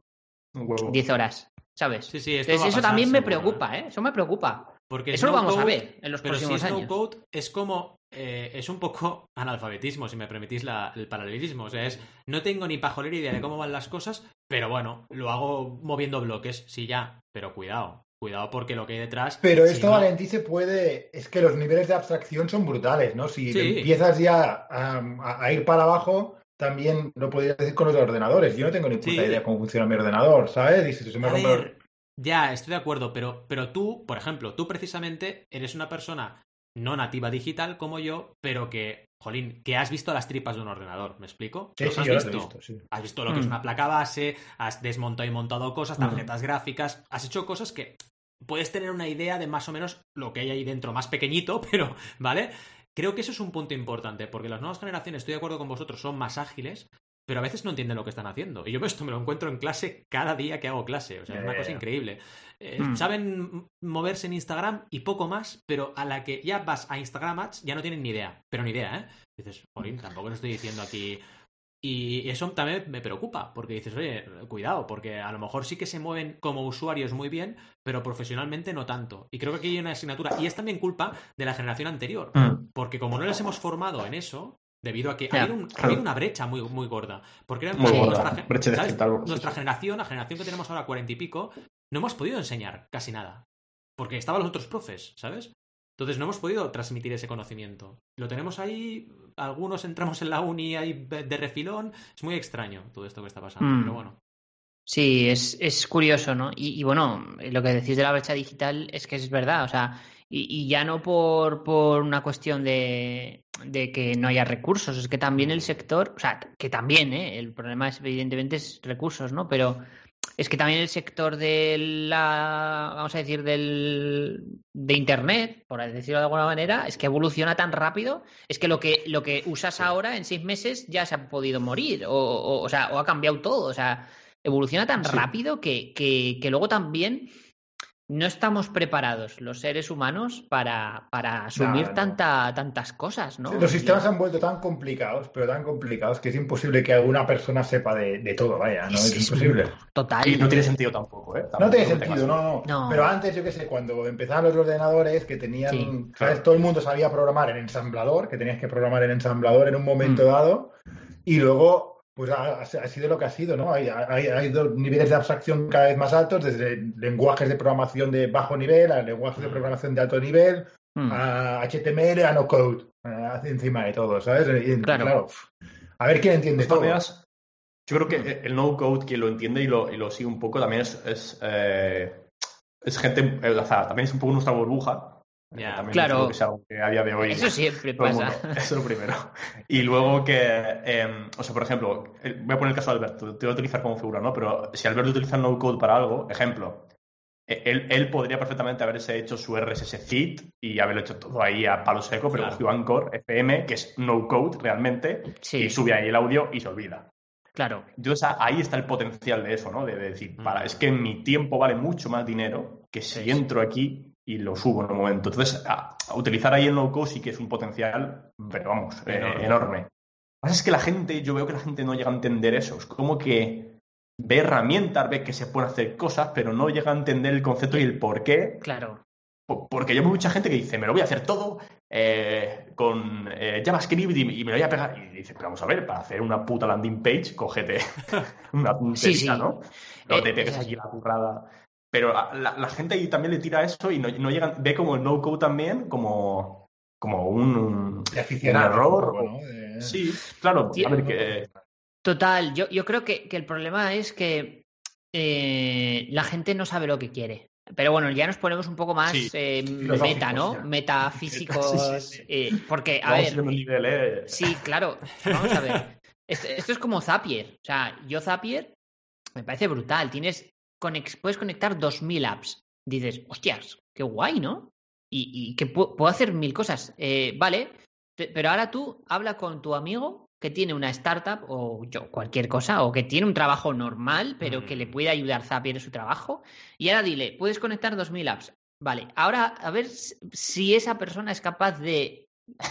huevo. diez horas, ¿sabes? Sí, sí, Entonces eso pasar también me seguro, preocupa, ¿eh? Eso me preocupa. Porque Eso lo vamos a ver en los Pero si próximos es no años. code, es como. Eh, es un poco analfabetismo, si me permitís la- el paralelismo. O sea, es. No tengo ni pajolera idea de cómo van las cosas, pero bueno, lo hago moviendo bloques, sí, ya. Pero cuidado. Cuidado porque lo que hay detrás. Pero si esto, no- Valentí, se puede... Es que los niveles de abstracción son brutales, ¿no? Si Sí. empiezas ya a, ir para abajo, también lo podrías decir con los ordenadores. Yo no tengo ni puta Sí. idea cómo funciona mi ordenador, ¿sabes? Y si se me rompe... ya, estoy de acuerdo, pero, pero tú, por ejemplo, tú precisamente eres una persona no nativa digital como yo, pero que, jolín, que has visto las tripas de un ordenador, ¿me explico? Sí, ¿Los sí, has yo lo he visto? visto, sí. Has visto lo que es Mm. una placa base, has desmontado y montado cosas, Mm. tarjetas gráficas, has hecho cosas que puedes tener una idea de más o menos lo que hay ahí dentro, más pequeñito, pero, ¿vale? Creo que eso es un punto importante, porque las nuevas generaciones, estoy de acuerdo con vosotros, son más ágiles, pero a veces no entienden lo que están haciendo. Y yo esto me lo encuentro en clase cada día que hago clase. O sea, es una cosa increíble. Eh, Mm. Saben moverse en Instagram y poco más, pero a la que ya vas a Instagram Ads ya no tienen ni idea. Pero ni idea, ¿eh? Dices, Jolín, tampoco lo estoy diciendo aquí. Y eso también me preocupa, porque dices, oye, cuidado, porque a lo mejor sí que se mueven como usuarios muy bien, pero profesionalmente no tanto. Y creo que aquí hay una asignatura, y es también culpa de la generación anterior, Mm. porque como no les hemos formado en eso, debido a que Ya, ha habido, un- ha claro. habido una brecha muy, muy gorda. Porque era Muy gorda, nuestra, gen- brecha ¿sabes? digital, sí, nuestra sí. generación, la generación que tenemos ahora cuarenta y pico, no hemos podido enseñar casi nada. Porque estaban los otros profes, ¿sabes? Entonces no hemos podido transmitir ese conocimiento. Lo tenemos ahí, algunos entramos en la uni ahí de de refilón. Es muy extraño todo esto que está pasando, Mm. pero bueno. Sí, es, es curioso, ¿no? Y, y bueno, lo que decís de la brecha digital es que es verdad, o sea, y, y ya no por, por una cuestión de, de que no haya recursos, es que también el sector, o sea, que también, ¿eh? El problema es, evidentemente, es recursos, ¿no? Pero es que también el sector de la, vamos a decir, del, de Internet, por decirlo de alguna manera, es que evoluciona tan rápido, es que lo que, lo que usas ahora en seis meses ya se ha podido morir, o, o, o sea, o ha cambiado todo, o sea, evoluciona tan Sí. rápido que, que, que luego también no estamos preparados los seres humanos para, para asumir No, no. tanta, tantas cosas, ¿no? Los sistemas se han vuelto tan complicados, pero tan complicados, que es imposible que alguna persona sepa de, de todo, vaya, ¿no? Es, Es imposible. Total. Y no tiene sentido tampoco, ¿eh? No tiene sentido, no, no, No. Pero antes, yo qué sé, cuando empezaban los ordenadores que tenían, Sí, ¿sabes? claro. Todo el mundo sabía programar en ensamblador, que tenías que programar en ensamblador en un momento Mm. dado, y luego, pues ha, ha sido lo que ha sido, ¿no? Hay, hay, hay dos niveles de abstracción cada vez más altos, desde lenguajes de programación de bajo nivel a lenguajes de Mm. programación de alto nivel, Mm. a HTML, a no code, eh, encima de todo, ¿sabes? Y, Claro. a ver quién entiende todo. maneras, yo creo que el no-code, quien lo entiende y lo, y lo sigue un poco, también es, es, eh, es gente, eh, o sea, también es un poco nuestra burbuja. Ya, también claro. creo que sea algo que a día de hoy Eso siempre pasa. mundo- Eso es lo primero. Y luego que, eh, o sea, por ejemplo, voy a poner el caso de Alberto, te voy a utilizar como figura, ¿no? Pero si Alberto utiliza no code para algo, ejemplo, eh, él, él podría perfectamente haberse hecho su RSS feed y haberlo hecho todo ahí a palo seco, pero Claro. cogió Anchor FM, que es no code realmente, Sí, y sube ahí el audio y se olvida. claro. Entonces ahí está el potencial de eso, ¿no? De, de decir, Mm. para, es que mi tiempo vale mucho más dinero que si sí. entro aquí y lo subo en un momento. Entonces, a, a utilizar ahí el no-code sí que es un potencial, pero vamos, eh, Enorme. Lo que pasa es que la gente, yo veo que la gente no llega a entender eso. Es como que ve herramientas, ve que se pueden hacer cosas, pero no llega a entender el concepto y el por qué. Claro. Po- Porque yo veo mucha gente que dice, me lo voy a hacer todo eh, con eh, JavaScript y, y me lo voy a pegar. Y dice, pero vamos a ver, para hacer una puta landing page, cógete una tontería, Sí, sí. ¿no? No Eh, te pegues es aquí la currada. Pero la, la gente ahí también le tira eso y no, no llegan, ve como el no-code también como, como un, un error. un poco, o- ¿no? De- Sí, claro. Sí. A ver, que, Total, yo, yo creo que, que el problema es que eh, la gente no sabe lo que quiere. Pero bueno, ya nos ponemos un poco más Sí, eh, meta, ¿no? ya. Metafísicos. Sí, sí, sí. eh, porque, a vamos ver, nivel, ¿eh? Sí, claro. Vamos a ver. Esto, esto es como Zapier. O sea, yo Zapier me parece brutal. Tienes conex- puedes conectar 2000 apps. Dices, hostias, qué guay, ¿no? Y, y que pu- puedo hacer mil cosas. Eh, vale, pe- pero ahora tú habla con tu amigo que tiene una startup o yo, cualquier cosa, o que tiene un trabajo normal, pero Mm. que le puede ayudar Zapier en su trabajo. Y ahora dile, puedes conectar 2000 apps. Vale, ahora a ver si- esa persona es capaz de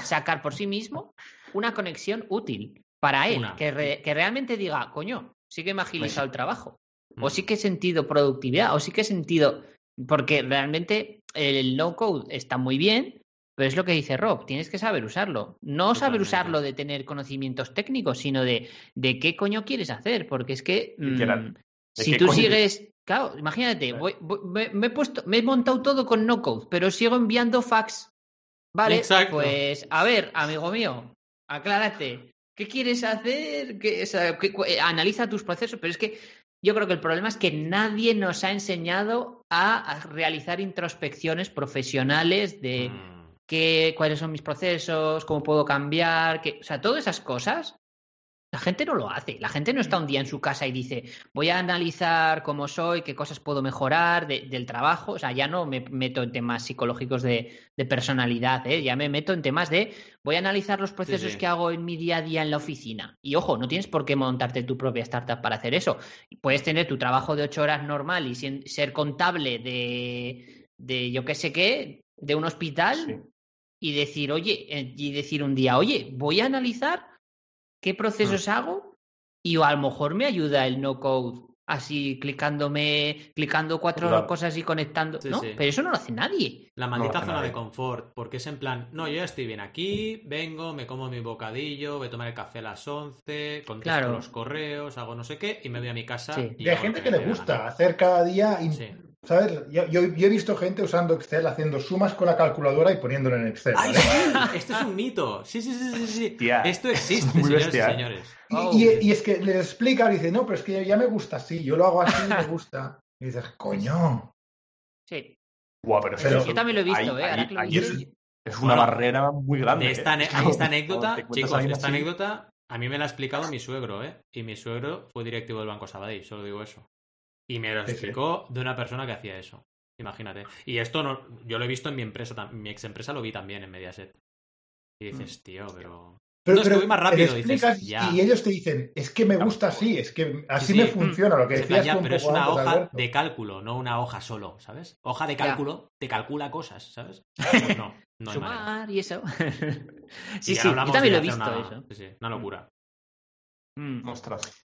sacar por sí mismo una conexión útil para él, que, re- que realmente diga, coño, sí que me ha agilizado el trabajo, o sí que he sentido productividad, o sí que he sentido, porque realmente el no code está muy bien, pero es lo que dice Rob, tienes que saber usarlo. No saber usarlo de tener conocimientos técnicos, sino de, de qué coño quieres hacer, porque es que mm, Literal. ¿De si tú coño? sigues, claro, imagínate, voy- voy- me, me he puesto, me he montado todo con no code, pero sigo enviando fax. Vale, Exacto. pues a ver, amigo mío, aclárate. ¿Qué quieres hacer? ¿Qué- o sea, qué- cu- eh, analiza tus procesos, pero es que yo creo que el problema es que nadie nos ha enseñado a, a realizar introspecciones profesionales de Mm. qué, cuáles son mis procesos, cómo puedo cambiar, qué- o sea, todas esas cosas. La gente no lo hace. La gente no está un día en su casa y dice, voy a analizar cómo soy, qué cosas puedo mejorar de- del trabajo. O sea, ya no me meto en temas psicológicos de, de personalidad, ¿eh? ya me meto en temas de, voy a analizar los procesos sí. que hago en mi día a día en la oficina. Y ojo, no tienes por qué montarte tu propia startup para hacer eso. Puedes tener tu trabajo de ocho horas normal y sin- ser contable de, de yo qué sé qué, de un hospital Sí. y decir, oye, eh, y decir un día, oye, voy a analizar qué procesos hago y a lo mejor me ayuda el no code así clicándome, clicando cuatro Claro. cosas y conectando, Sí, ¿no? sí. Pero eso no lo hace nadie. La maldita zona nadie. de confort, porque es en plan, no, yo ya estoy bien aquí, vengo, me como mi bocadillo, voy a tomar el café a las 11, contesto Claro. los correos, hago no sé qué y me voy a mi casa. Sí. y Y hay hago gente que le gusta hacer cada día, in- Sí. ¿Sabes? Yo, yo- yo he visto gente usando Excel, haciendo sumas con la calculadora y poniéndolo en Excel. ¡Ay, ¿vale? sí! Esto es un mito. Sí, sí, sí, sí. sí. Tía, Esto existe, muy señores bestia, y ¿eh? señores. Y, Oh. y- y es que le explica, dice, no, pero es que ya me gusta así, yo lo hago así, me gusta. Y dices, coño. Sí. Guau, pero, Pero- yo también lo he visto, ahí- ¿eh? Ahora ahí- que lo ahí dices, es, es una Bueno, barrera muy grande. De esta, ¿eh? esta anécdota, chicos, esta así- anécdota a mí me la ha explicado mi suegro, ¿eh? Y mi suegro fue directivo del Banco Sabadell, solo digo eso. Y me lo Sí, sí. explicó de una persona que hacía eso. Imagínate. Y esto no, yo lo he visto en mi empresa, mi ex empresa lo vi también en Mediaset. Y dices, tío, pero Pero, no, es que pero voy más rápido, dices, ya. y ellos te dicen, es que me gusta así, es que así Sí, me sí. funciona, lo que plan, decías ya, tú un pero es una antes, hoja Alberto. de cálculo, no una hoja solo, ¿sabes? Hoja de Ya. cálculo te calcula cosas, ¿sabes? Pues no, no hay manera. Sumar y eso. sí, Y sí, ahora yo hablamos también de lo he hacer visto una- eso. Sí, sí, una locura. Mm. Ostras.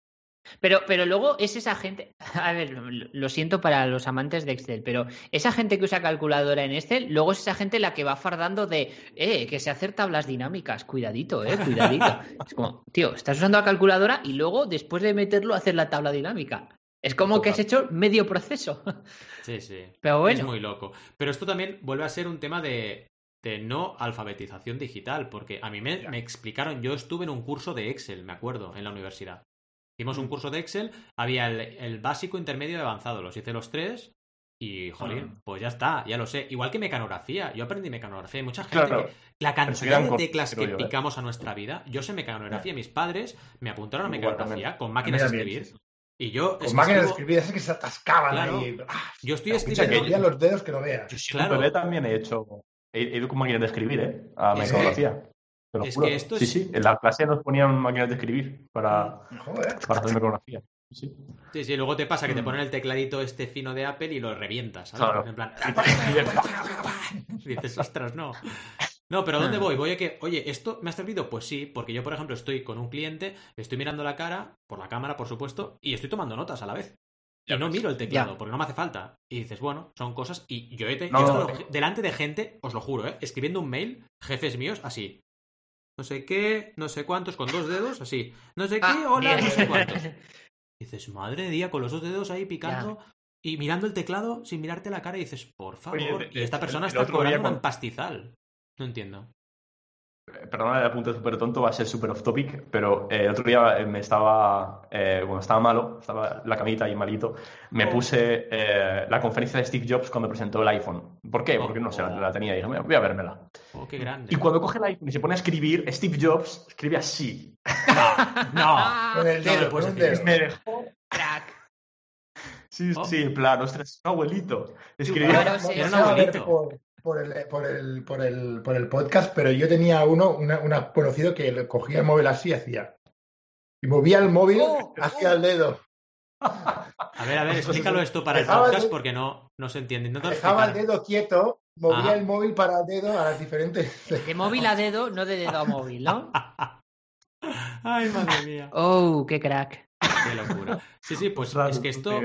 Pero, pero luego es esa gente, a ver, lo, siento para los amantes de Excel, pero esa gente que usa calculadora en Excel, luego es esa gente la que va fardando de, eh, que se hacer tablas dinámicas, cuidadito, eh, cuidadito. es como, tío, estás usando la calculadora y luego después de meterlo hacer la tabla dinámica. Es como que has hecho medio proceso. Sí, sí. Pero bueno. Es muy loco. Pero esto también vuelve a ser un tema de, de no alfabetización digital, porque a mí me, me explicaron, yo estuve en un curso de Excel, me acuerdo, en la universidad. Hicimos un curso de Excel, había el, el básico, intermedio y avanzado, los hice los tres. Y, jolín, Ah. pues ya está, ya lo sé. Igual que mecanografía. Yo aprendí mecanografía. Hay mucha gente Claro. que. La cantidad de teclas que yo, ¿eh? picamos a nuestra vida. Yo sé mecanografía. Mis padres me apuntaron a mecanografía con máquinas de escribir. sí. Y yo. Con que máquinas de escribir, esas que se atascaban Claro. ahí. ¡Ah! Yo estoy Me escribiendo. dolían los dedos que no veas. Yo Claro. también he hecho. He, he ido con máquinas de escribir, ¿eh? A ¿Sí? mecanografía. Te lo Es juro. que esto Sí, es- sí. En la clase nos ponían máquinas de escribir para, Joder. para hacer mecanografía. Sí, sí. Sí, luego te pasa que te Mm. ponen el tecladito este fino de Apple y lo revientas, ¿sabes? Claro. En plan... Y dices, ostras, no. No, pero ¿a dónde voy? Voy a que, oye, ¿esto me ha servido? Pues sí, porque yo, por ejemplo, estoy con un cliente, le estoy mirando la cara, por la cámara, por supuesto, y estoy tomando notas a la vez. Y no miro el teclado, Ya. porque no me hace falta. Y dices, bueno, son cosas. Y yo he, te- No, yo he no, estado no. delante de gente, os lo juro, ¿eh? Escribiendo un mail, jefes míos, así. No sé qué, no sé cuántos, con dos dedos, así. No sé qué, Ah, hola, bien. no sé cuántos. Dices, madre mía, con los dos dedos ahí picando y mirando el teclado sin mirarte la cara y dices, por favor. Oye, y esta el- persona el está día cobrando un pastizal. No entiendo. Eh, Perdona el apunte súper tonto, va a ser súper off topic, pero eh, el otro día eh, me estaba, eh, bueno, estaba malo, estaba la camita y malito, me Oh. puse eh, la conferencia de Steve Jobs cuando presentó el iPhone. ¿Por qué? Porque no sé, la, la tenía y dije, "Mira, voy a vérmela. Oh, qué grande. Y cuando coge el iPhone y se pone a escribir, Steve Jobs escribe así. No, Con el no dedo, con un decir dedo. Me dejó. Crack. Sí, Oh. sí, en plan, ostras, un abuelito. Escribía. Claro, sí. Era un abuelito. Por, el, por, el, por, el, por el podcast, pero yo tenía uno, una, una conocido que le cogía el móvil así y hacía. Y movía el móvil Oh, hacia el dedo. A ver, a ver, explícalo esto para el Dejaba podcast el- porque no, no se entiende. Dejaba el dedo quieto, movía el móvil para el dedo a las diferentes. De móvil a dedo, no de dedo a móvil, ¿no? Ay, madre mía. Oh, qué crack. Qué locura. Sí, sí, pues es que esto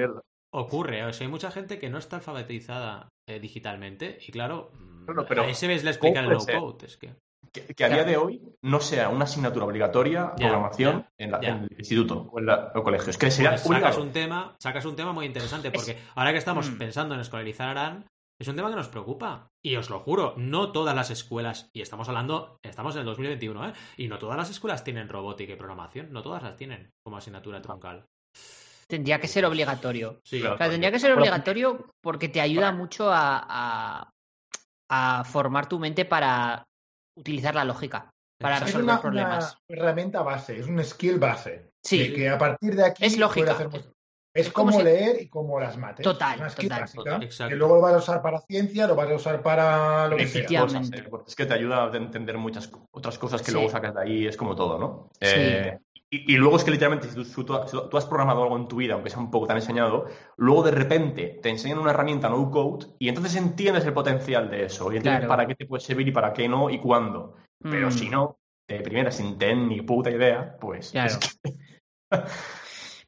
ocurre. O sea, hay mucha gente que no está alfabetizada eh, digitalmente y claro, mm, Bueno, pero a ese ves le explica el ¿cómo low puede ser? code. Es que... Que, que a día de hoy no sea una asignatura obligatoria, Ya, programación, ya, en, la- ya. en el instituto o en la- o el colegio. Es que sería Pues sacas un tema, sacas un tema muy interesante porque ahora que estamos Mm. pensando en escolarizar a Arán, es un tema que nos preocupa. Y os lo juro, no todas las escuelas, y estamos hablando, estamos en el 2021, ¿eh? Y no todas las escuelas tienen robótica y programación, no todas las tienen como asignatura troncal. Tendría que ser obligatorio. Sí, Claro. O sea, tendría que ser obligatorio porque te ayuda mucho a, a, a formar tu mente para utilizar la lógica, para resolver una, problemas. una herramienta base, es un skill base. Sí. Que, que a partir de aquí Es lógica. puede hacer mucho. Es, Es como como si- leer y como las mates. Total, Una skill total. básica, Exacto. que luego lo vas a usar para ciencia, lo vas a usar para lo que sea. Cosas, ¿eh? Es que te ayuda a entender muchas otras cosas que Sí. luego sacas de ahí, es como todo, ¿no? Sí. Eh, y, y luego es que literalmente, si tú, si tú- si tú has programado algo en tu vida, aunque sea un poco tan enseñado, luego de repente te enseñan una herramienta no code y entonces entiendes el potencial de eso y entiendes Claro. para qué te puede servir y para qué no y cuándo. Pero Mm. si no, de primera, sin tener ni puta idea, pues. Claro. es que-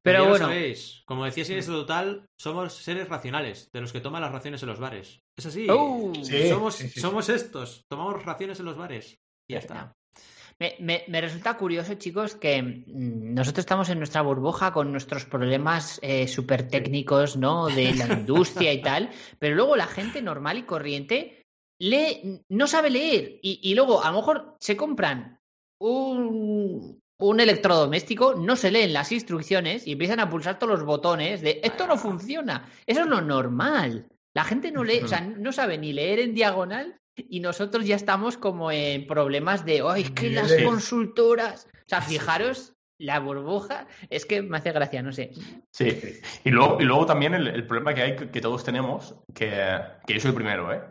Pero Ya bueno, sabéis, como decía Siniestro Total, somos seres racionales, de los que toman las raciones en los bares. Es así. Oh. Sí, somos, sí, sí, sí. somos estos, tomamos raciones en los bares. Y Ya está. Me, me- me resulta curioso, chicos, que mm, nosotros estamos en nuestra burbuja con nuestros problemas eh, súper técnicos, ¿no? De la industria y tal, pero luego la gente normal y corriente lee, no sabe leer y, y luego a lo mejor se compran un, un electrodoméstico, no se leen las instrucciones y empiezan a pulsar todos los botones de esto no funciona. Eso es lo normal. La gente no lee, o sea, no sabe ni leer en diagonal y nosotros ya estamos como en problemas de, ¡ay, es que las consultoras! O sea, fijaros, la burbuja, es que me hace gracia, no sé. Sí, y luego, y luego también el, el problema que hay, que, que todos tenemos, que, que yo soy el primero, ¿eh?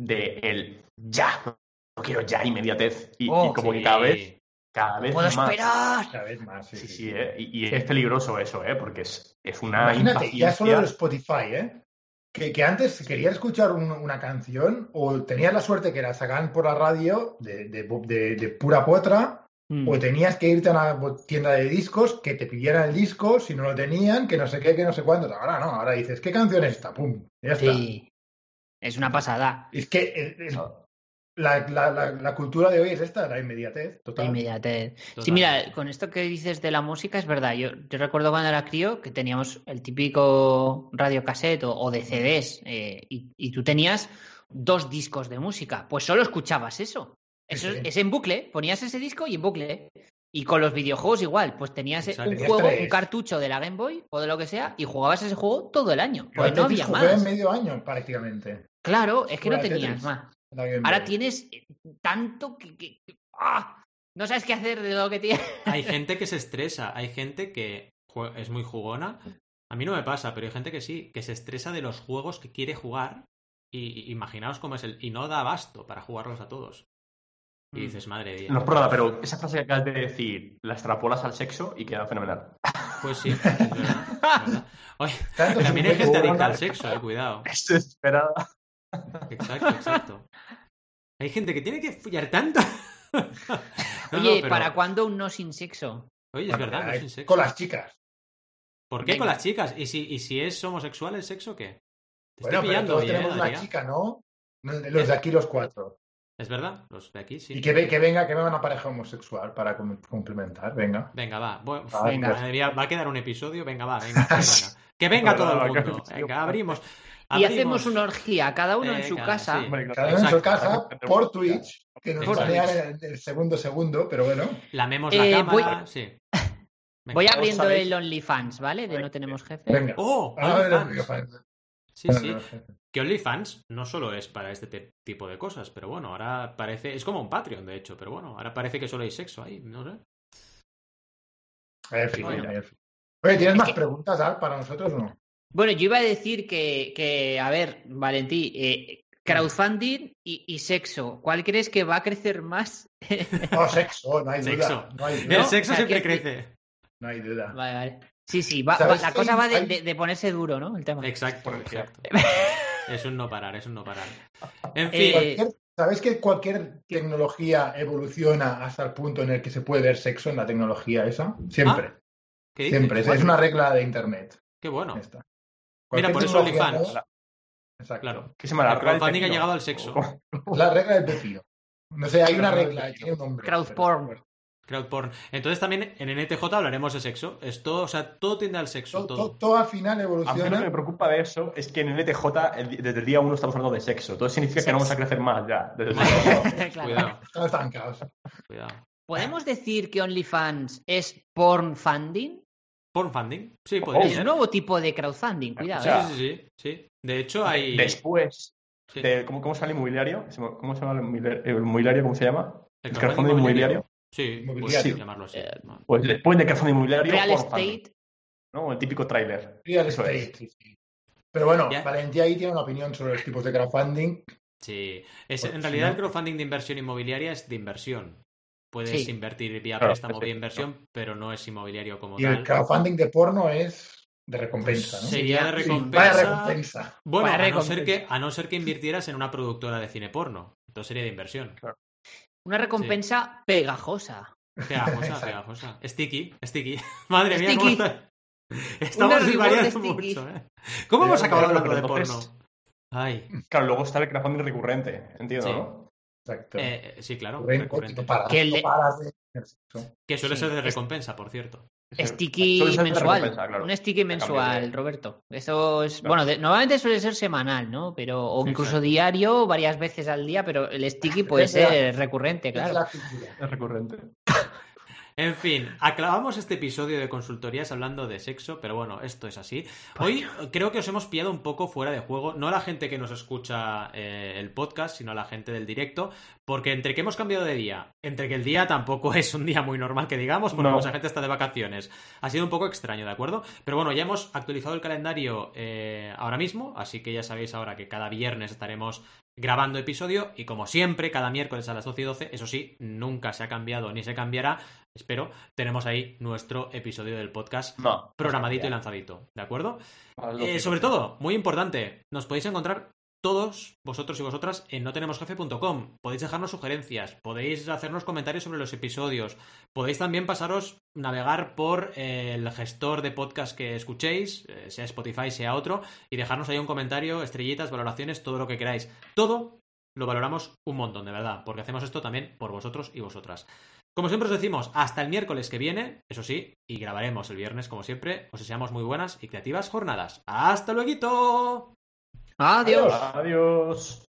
De el ya, no quiero ya inmediatez. Y, y Oh, como sí. que cada vez, Cada vez ¡Puedo más. esperar! Cada vez más, sí. Sí, sí, sí, ¿eh? Y, y es peligroso eso, ¿eh? Porque es, es una Imagínate, ya solo el Spotify, ¿eh? Que, que antes, querías escuchar un- una canción, o tenías la suerte que la sacaban por la radio de, de, de- de pura potra, Mm. o tenías que irte a una tienda de discos que te pidieran el disco, si no lo tenían, que no sé qué, que no sé cuánto. Ahora no, ahora dices, ¿qué canción es esta? ¡Pum! Ya está. Sí. Es una pasada. Es que eh, la, la- la- la cultura de hoy es esta, la inmediatez, La total. inmediatez. Sí, mira, con esto que dices de la música, es verdad. Yo, yo recuerdo cuando era crío que teníamos el típico radiocassette o, o de CDs eh, y, y tú tenías dos discos de música. Pues solo escuchabas eso. Eso Sí, sí. es en bucle. Ponías ese disco y en bucle. Y con los videojuegos igual. Pues tenías Exacto. un juego, tres. un cartucho de la Game Boy o de lo que sea y jugabas ese juego todo el año. Pues no había más. medio año prácticamente. Claro, es que no tenías más. Ahora tienes eh, tanto que... que- que- ¡ah! No sabes qué hacer de lo que tienes. Hay gente que se estresa, hay gente que es muy jugona. A mí no me pasa, pero hay gente que sí, que se estresa de los juegos que quiere jugar. Y, y imaginaos cómo es el. Y no da abasto para jugarlos a todos. Y Mm. dices, madre mía. No es prueba, pero esa frase que acabas de decir, la extrapolas al sexo y queda fenomenal. Pues sí, es verdad. es verdad. Oye, Tanto también hay gente adicta al sexo, eh, cuidado. Es desesperada. Exacto, exacto. Hay gente que tiene que follar tanto. No, no, Oye, pero- ¿para cuándo un no sin sexo? Oye, es verdad, no hay- sin sexo. Con las chicas. ¿Por qué Venga. con las chicas? ¿Y si, y si es homosexual el sexo, qué? Te Bueno, estoy pero pillando todos hoy, ¿eh, tenemos una chica, ¿no? Los de aquí los cuatro. Es verdad, los de aquí sí. Y que, ve- que venga, que venga una pareja homosexual para com- complementar, venga. Venga, va. Bueno, venga. va a quedar un episodio. Venga, va, venga. que venga. Que venga todo el mundo. Venga, abrimos. Y hacemos una orgía, cada uno en su Venga, casa. sí. Cada uno en su casa por Twitch, que nos Por banean en el segundo segundo, pero bueno. Lamemos la Eh, cámara. Sí. Venga. Voy abriendo sabéis- el OnlyFans, ¿vale? De no tenemos jefe. Venga. ¡Oh! Ah, OnlyFans. Sí, sí. no, Que OnlyFans no solo es para este te- tipo de cosas, pero bueno, ahora parece. Es como un Patreon, de hecho, pero bueno, ahora parece que solo hay sexo ahí, no sé. En fin, Bueno. en fin. Oye, ¿tienes Es más que- preguntas, Al, para nosotros o no? Bueno, yo iba a decir que, que a ver, Valentí, eh, crowdfunding y, y sexo, ¿cuál crees que va a crecer más? No, sexo, no hay duda. Sexo. No hay El duda. No, sexo o sea, siempre que- crece. No hay duda. Vale, vale. Sí, sí, va- ¿Sabes va- la cosa va de, hay- de- de ponerse duro, ¿no? El tema. Exacto, exacto. Es un no parar, es un no parar. En Eh, fin, Cualquier- ¿Sabes que cualquier tecnología evoluciona hasta el punto en el que se puede ver sexo en la tecnología esa? Siempre, ¿qué dices? siempre. Es una regla de Internet. Qué bueno. Esta. Mira, por eso OnlyFans. Exacto. Claro. ¿Qué se llama? La El crowdfunding ha llegado al sexo. La regla del pepino. No sé, hay una La regla tiene un nombre. Crowd pero- porn. Crowd porn. Entonces también en NTJ hablaremos de sexo. Es todo, o sea, todo tiende al sexo. Todo, Todo. todo- todo al final A mí lo que evoluciona. me preocupa de eso es que en NTJ el- desde el día uno estamos hablando de sexo. Entonces significa que no vamos a crecer más ya. Desde el. Claro. Cuidado, Están estancados. cuidado. ¿Podemos decir que OnlyFans es porn funding? Porn funding. Sí, podría Es ser. un nuevo tipo de crowdfunding, cuidado. O sea, ¿eh? Sí, sí, sí, sí. De hecho, hay. Después, sí. de, ¿cómo, ¿cómo se llama el inmobiliario? ¿Cómo se llama el inmobiliario? ¿El inmobiliario ¿Cómo se llama? El ¿El crowdfunding crowdfunding inmobiliario? Sí, Inmobiliario. puedes llamarlo así. Eh, No. Pues después de crowdfunding inmobiliario, Real estate. ¿no? El típico tráiler. Real Eso es. estate. sí, sí. Pero bueno, Ya. Valentía ahí tiene una opinión sobre los tipos de crowdfunding. Sí. Es, Porque en realidad, el crowdfunding de inversión inmobiliaria es de inversión. Puedes Sí. invertir vía Claro, préstamo, vía inversión, pero no es inmobiliario como Y tal. el crowdfunding de porno es de recompensa, ¿no? Sería de Sí, recompensa. Vaya recompensa. Bueno, Vaya a no, ser que, a no ser que invirtieras en una productora de cine porno. Entonces sería de inversión. Una recompensa pegajosa. Pegajosa, pegajosa. Sticky, sticky. Madre mía, ¿cómo Sticky. está? Estamos variando mucho, ¿eh? ¿Cómo hemos acabado pero, hablando de porno? Ay, Claro, luego está el crowdfunding recurrente, entiendo, Sí. ¿no? Exacto. eh, sí, claro, Recurrente, paras, Que le- de. Que suele Sí, ser de recompensa, por cierto. Sticky mensual. claro. Un sticky mensual, de- Roberto. Eso es. Claro. Bueno, de- normalmente suele ser semanal, ¿no? Pero, o incluso exacto. diario, varias veces al día, pero el sticky puede ser recurrente, claro. Es recurrente. En fin, acabamos este episodio de consultorías hablando de sexo, pero bueno, esto es así. Hoy creo que os hemos pillado un poco fuera de juego, no a la gente que nos escucha eh, el podcast, sino a la gente del directo, porque entre que hemos cambiado de día, entre que el día tampoco es un día muy normal que digamos, porque No. mucha gente está de vacaciones, ha sido un poco extraño, ¿de acuerdo? Pero bueno, ya hemos actualizado el calendario eh, ahora mismo, así que ya sabéis ahora que cada viernes estaremos grabando episodio y como siempre, cada miércoles a las 12 y 12, eso sí, nunca se ha cambiado ni se cambiará, espero, tenemos ahí nuestro episodio del podcast No. programadito y lanzadito, ¿de acuerdo? Eh, sobre todo, muy importante, nos podéis encontrar todos vosotros y vosotras en notenemosjefe.com. Podéis dejarnos sugerencias, podéis hacernos comentarios sobre los episodios, podéis también pasaros, navegar por eh, el gestor de podcast que escuchéis, eh, sea Spotify, sea otro, y dejarnos ahí un comentario, estrellitas, valoraciones, todo lo que queráis. Todo lo valoramos un montón, de verdad, porque hacemos esto también por vosotros y vosotras. Como siempre os decimos, hasta el miércoles que viene, eso sí, y grabaremos el viernes como siempre. Os deseamos muy buenas y creativas jornadas. ¡Hasta luego! Adiós. Adiós.